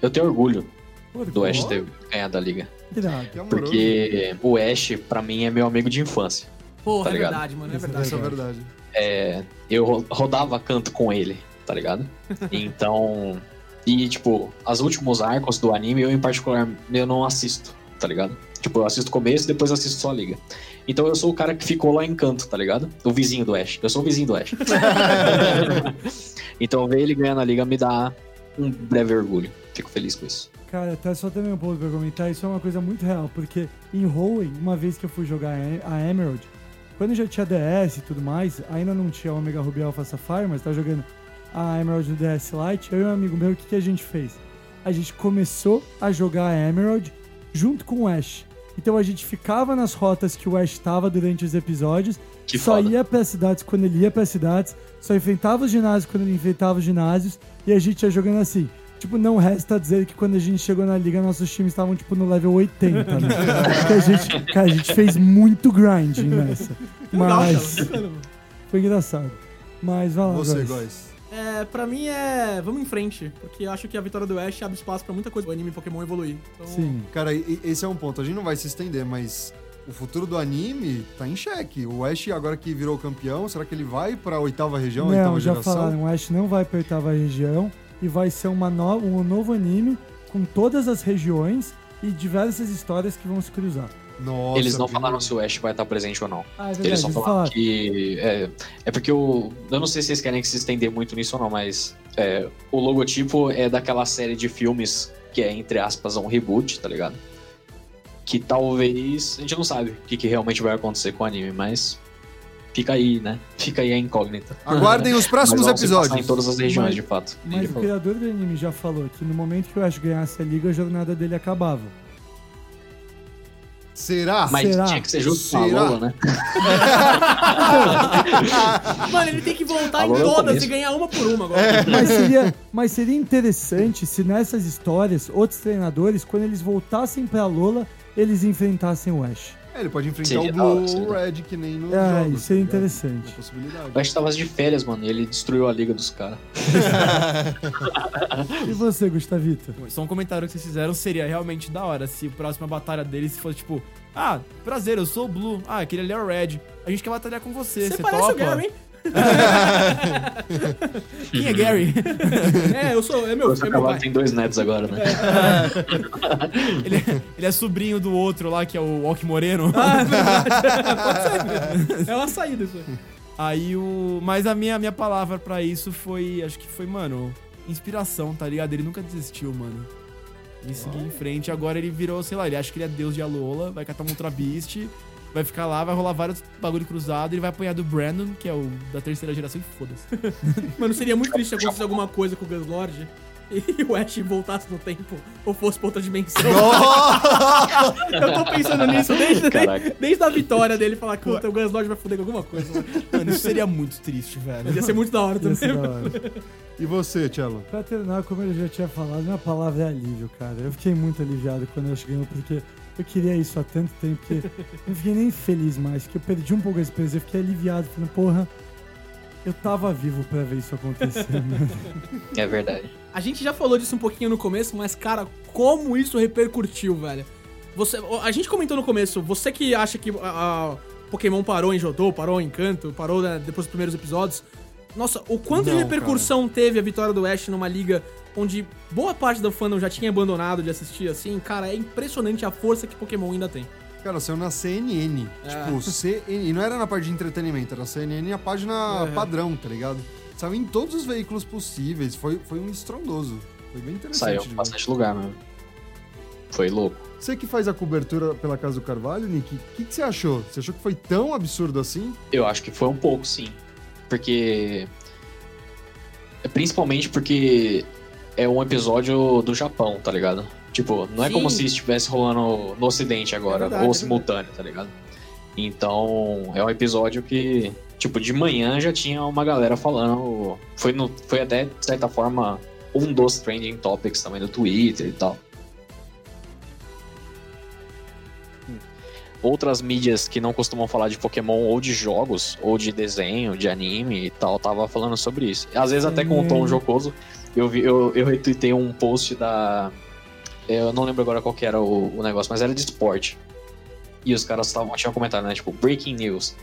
Eu tenho orgulho Por do Ash favor. ter ganhado a liga. Amoroso. Porque o Ash, pra mim, é meu amigo de infância. Porra, Tá é ligado? verdade, mano. É Isso é verdade. Isso é verdade. É, eu ro- rodava canto com ele, tá ligado? (laughs) Então. E, tipo, os últimos arcos do anime, eu em particular, eu não assisto, tá ligado? Tipo, eu assisto o começo e depois assisto só a liga. Então eu sou o cara que ficou lá em canto, tá ligado? O vizinho do Ash. Eu sou o vizinho do Ash. (laughs) então ver ele ganhar na liga me dá um breve orgulho. Fico feliz com isso. Cara, até só também um pouco pra comentar, isso é uma coisa muito real, porque em Hoenn, uma vez que eu fui jogar a Emerald, quando já tinha DS e tudo mais, ainda não tinha Omega Ruby Alpha Sapphire, mas tava jogando a Emerald no DS Lite, eu e um amigo meu, o que, que a gente fez? a gente começou a jogar Emerald junto com o Ash. Então a gente ficava nas rotas que o Ash estava durante os episódios, Que só foda. ia para cidades quando ele ia para cidades, só enfrentava os ginásios quando ele enfrentava os ginásios, e a gente ia jogando assim. Tipo, não resta dizer que quando a gente chegou na liga, nossos times estavam, tipo, no level 80, né? Porque a gente, cara, a gente fez muito grind nessa. Mas foi engraçado. Mas vai lá, Você, Góis. É, pra mim é. Vamos em frente. Porque acho que a vitória do Ash abre espaço pra muita coisa do anime Pokémon evoluir. Então, Sim. Cara, e- esse é um ponto. A gente não vai se estender, mas o futuro do anime tá em xeque. O Ash, agora que virou campeão, será que ele vai pra oitava região, Não, oitava já geração? falaram, o Ash não vai pra oitava região e vai ser uma no... um novo anime com todas as regiões e diversas histórias que vão se cruzar. Nossa, Eles não falaram se o Ash vai estar presente ou não. Ah, é Eles verdade, só eles falaram falaram. que. É, é porque o. Eu não sei se vocês querem que se estender muito nisso ou não, mas. é, o logotipo é daquela série de filmes que é, entre aspas, um reboot, tá ligado? Que talvez. A gente não sabe o que, que realmente vai acontecer com o anime, mas. Fica aí, né? Fica aí a incógnita. Aguardem os (laughs) Mas próximos passar episódios. em todas as regiões, Mas- de fato. Mas o falou. criador do anime já falou que no momento que o Ash ganhasse a liga, a jornada dele acabava. Será? Mas Será? tinha que ser justo com a? Lola, né? (laughs) Mano, ele tem que voltar Alô, em é todas e ganhar uma por uma agora. É. Mas seria, mas seria interessante se nessas histórias, outros treinadores, quando eles voltassem pra Lola, eles enfrentassem o Ash. É, ele pode enfrentar Seria o Blue seria ou o Red, que nem no É, jogo. isso seria interessante. Uma possibilidade. O Ash tava de férias, mano, e ele destruiu a liga dos caras. (laughs) E você, Gustavito? Só um comentário que vocês fizeram seria realmente da hora se a próxima batalha deles fosse tipo: Ah, prazer, eu sou o Blue. Ah, aquele ali é o Red. A gente quer batalhar com você. Você Você parece topa? o Gary, hein? (laughs) Quem é Gary? (laughs) É, eu sou. É meu, O é meu cavalo pai. tem dois netos agora, né? (laughs) ele, é, ele é sobrinho do outro lá, que é o Ok Moreno. Ah, é verdade. Pode ser. É uma saída isso aí. Aí o. Mas a minha, minha palavra pra isso foi. Acho que foi, mano, inspiração, tá ligado? Ele nunca desistiu, mano. Ele seguiu em frente, agora ele virou, sei lá, ele acha que ele é deus de Alola, vai catar um Ultra Beast, vai ficar lá, vai rolar vários bagulho cruzado, ele vai apanhar do Brandon, que é o da terceira geração, e foda-se. (laughs) Mano, seria muito triste se acontecesse alguma coisa com o Gus Lord (laughs) e o Ash voltasse no tempo ou fosse pra outra dimensão. (laughs) Eu tô pensando nisso desde, desde, desde a vitória dele falar que o Gus Lord vai foder com alguma coisa. mano. Isso seria muito triste, velho. Ia ser muito da hora Ia também. ser da hora. E você, Tchelo? Pra terminar, como eu já tinha falado, minha palavra é alívio, cara. Eu fiquei muito aliviado quando eu cheguei, porque eu queria isso há tanto tempo que eu não fiquei nem feliz mais, que eu perdi um pouco a esperança. Eu fiquei aliviado, falando, porra, eu tava vivo pra ver isso acontecer. né? (laughs) É verdade. A gente já falou disso um pouquinho no começo, mas, cara, como isso repercutiu, velho. Você, a gente comentou no começo, você que acha que a, a Pokémon parou em Jotô, parou em Canto, parou né, depois dos primeiros episódios. Nossa, o quanto de Não, repercussão teve a vitória do Ash numa liga onde boa parte do fandom já tinha abandonado de assistir assim, cara, é impressionante a força que Pokémon ainda tem. Cara, saiu na CNN. É. Tipo, CNN. E não era na parte de entretenimento, era CNN a página Uhum. padrão, tá ligado? Saiu em todos os veículos possíveis. Foi, foi um estrondoso. Foi bem interessante. Saiu em bastante lugar mesmo. Foi louco. Você que faz a cobertura pela Casa do Carvalho, Nick, o que, que você achou? Você achou que foi tão absurdo assim? Eu acho que foi um pouco, sim. Porque. Principalmente porque é um episódio do Japão, tá ligado? Tipo, não é Sim. como se estivesse rolando no Ocidente agora, É verdade, ou é simultâneo, tá ligado? Então, é um episódio que, tipo, de manhã já tinha uma galera falando. Foi, no, foi até, de certa forma, um dos trending topics também do Twitter e tal. outras mídias que não costumam falar de Pokémon ou de jogos, ou de desenho, de anime e tal, tava falando sobre isso. Às vezes até com um tom Hum. jocoso. Eu, vi, eu, eu retuitei um post da. Eu não lembro agora qual que era o, o negócio, mas era de esporte. E os caras estavam tinham comentado, né? Tipo, breaking news.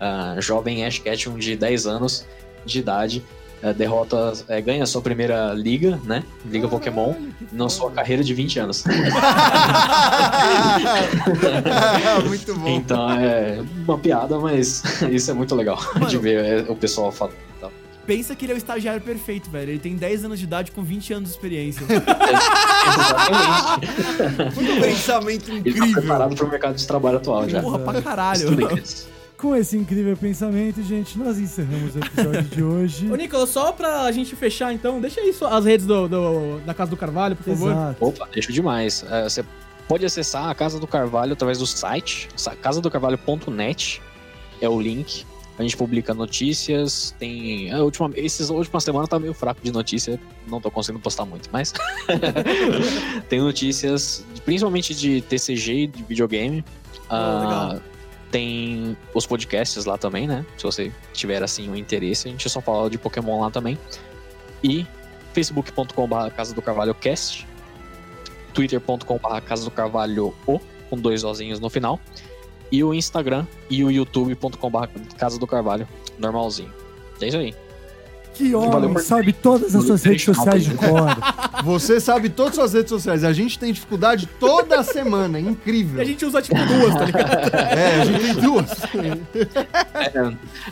Ah, jovem Ash Ketchum de 10 anos de idade eh, derrota, eh, ganha sua primeira liga, né? Liga Pokémon, na sua carreira de 20 anos. (laughs) Muito bom. Então é uma piada, mas (laughs) isso é muito legal de ver é, o pessoal falando. Pensa que ele é o estagiário perfeito, velho. Ele tem 10 anos de idade com 20 anos de experiência. (laughs) Exatamente. Um pensamento Ele tá incrível. preparado pro mercado de trabalho atual já. Porra, pra caralho. Com esse incrível pensamento, gente, nós encerramos o episódio de hoje. Ô, Nicolas, só pra gente fechar, então, deixa aí as redes do, do- da Casa do Carvalho, por favor. Exato. Opa, deixa demais. É, você pode acessar a Casa do Carvalho através do site, sa- casadocarvalho.net é o link. A gente publica notícias, tem. A última, esses, a última semana tá meio fraco de notícia, não tô conseguindo postar muito, mas. (laughs) tem notícias, principalmente de TCG e de videogame. Ah, legal. tem os podcasts lá também, né? Se você tiver assim um interesse, a gente só fala de Pokémon lá também. E facebook.com.br Casa do Carvalho Cast, twitter.com.br Casa do Carvalho O, com dois ozinhos no final, e o Instagram e o youtube.com.br Casa do Carvalho, normalzinho. É isso aí. Que homem, por- sabe todas as suas redes sociais de cor. (laughs) Você sabe todas as suas redes sociais. A gente tem dificuldade toda semana. é E Incrível. a gente usa, tipo, duas, tá ligado? (laughs) É, a gente tem duas.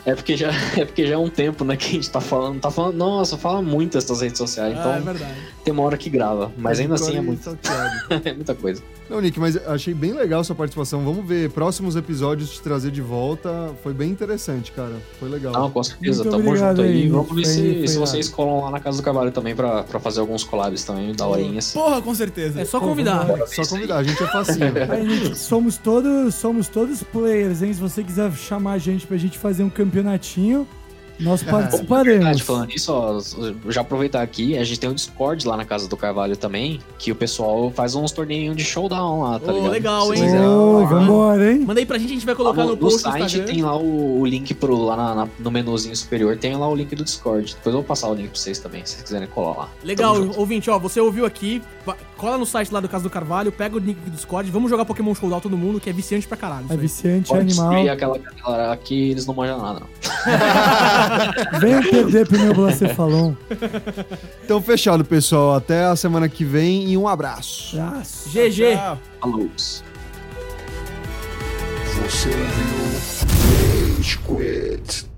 É, é porque já, é porque já é um tempo, né, que a gente tá falando, tá falando, nossa, fala muito essas redes sociais, então Ah, é verdade. tem uma hora que grava, mas ainda assim é, muito, Salteado. (laughs) é muita coisa. Não, Nick, mas achei bem legal sua participação. Vamos ver próximos episódios te trazer de volta. Foi bem interessante, cara. Foi legal. Não, com certeza, Muito tamo obrigado junto aí. aí, Vamos ver se, se vocês colam lá na Casa do Carvalho também pra, pra fazer alguns collabs também, da horinhas. Porra, com certeza. É só convidar. vamos Só convidar, a gente é facinho. (laughs) Aí, somos todos, somos todos players, hein? Se você quiser chamar a gente pra gente fazer um campeonatinho, nós (laughs) Verdade, participaremos. falando nisso, ó, já aproveitar aqui, a gente tem um Discord lá na Casa do Carvalho também, que o pessoal faz uns torneios de showdown lá, tá Ô, ligado? legal, hein? lá, vambora, hein? Manda aí pra gente, a gente vai colocar lá no no, post do site Instagram. tem lá o, o link pro, lá na- na- no menuzinho superior, tem lá o link do Discord. Depois eu vou passar o link pra vocês também, se vocês quiserem colar lá. Legal, ouvinte, ó, você ouviu aqui, cola no site lá do Caso do Carvalho, pega o link do Discord, vamos jogar Pokémon Showdown todo mundo, que é viciante pra caralho. É viciante, é Pode animal. destruir aquela galera aqui, eles não manjam nada, não. (laughs) Venha perder pro meu Blacefalon. (laughs) Então, fechado, pessoal. Até a semana que vem e um abraço. Abraço. GG. Falou. Você ouviu Rage Quit.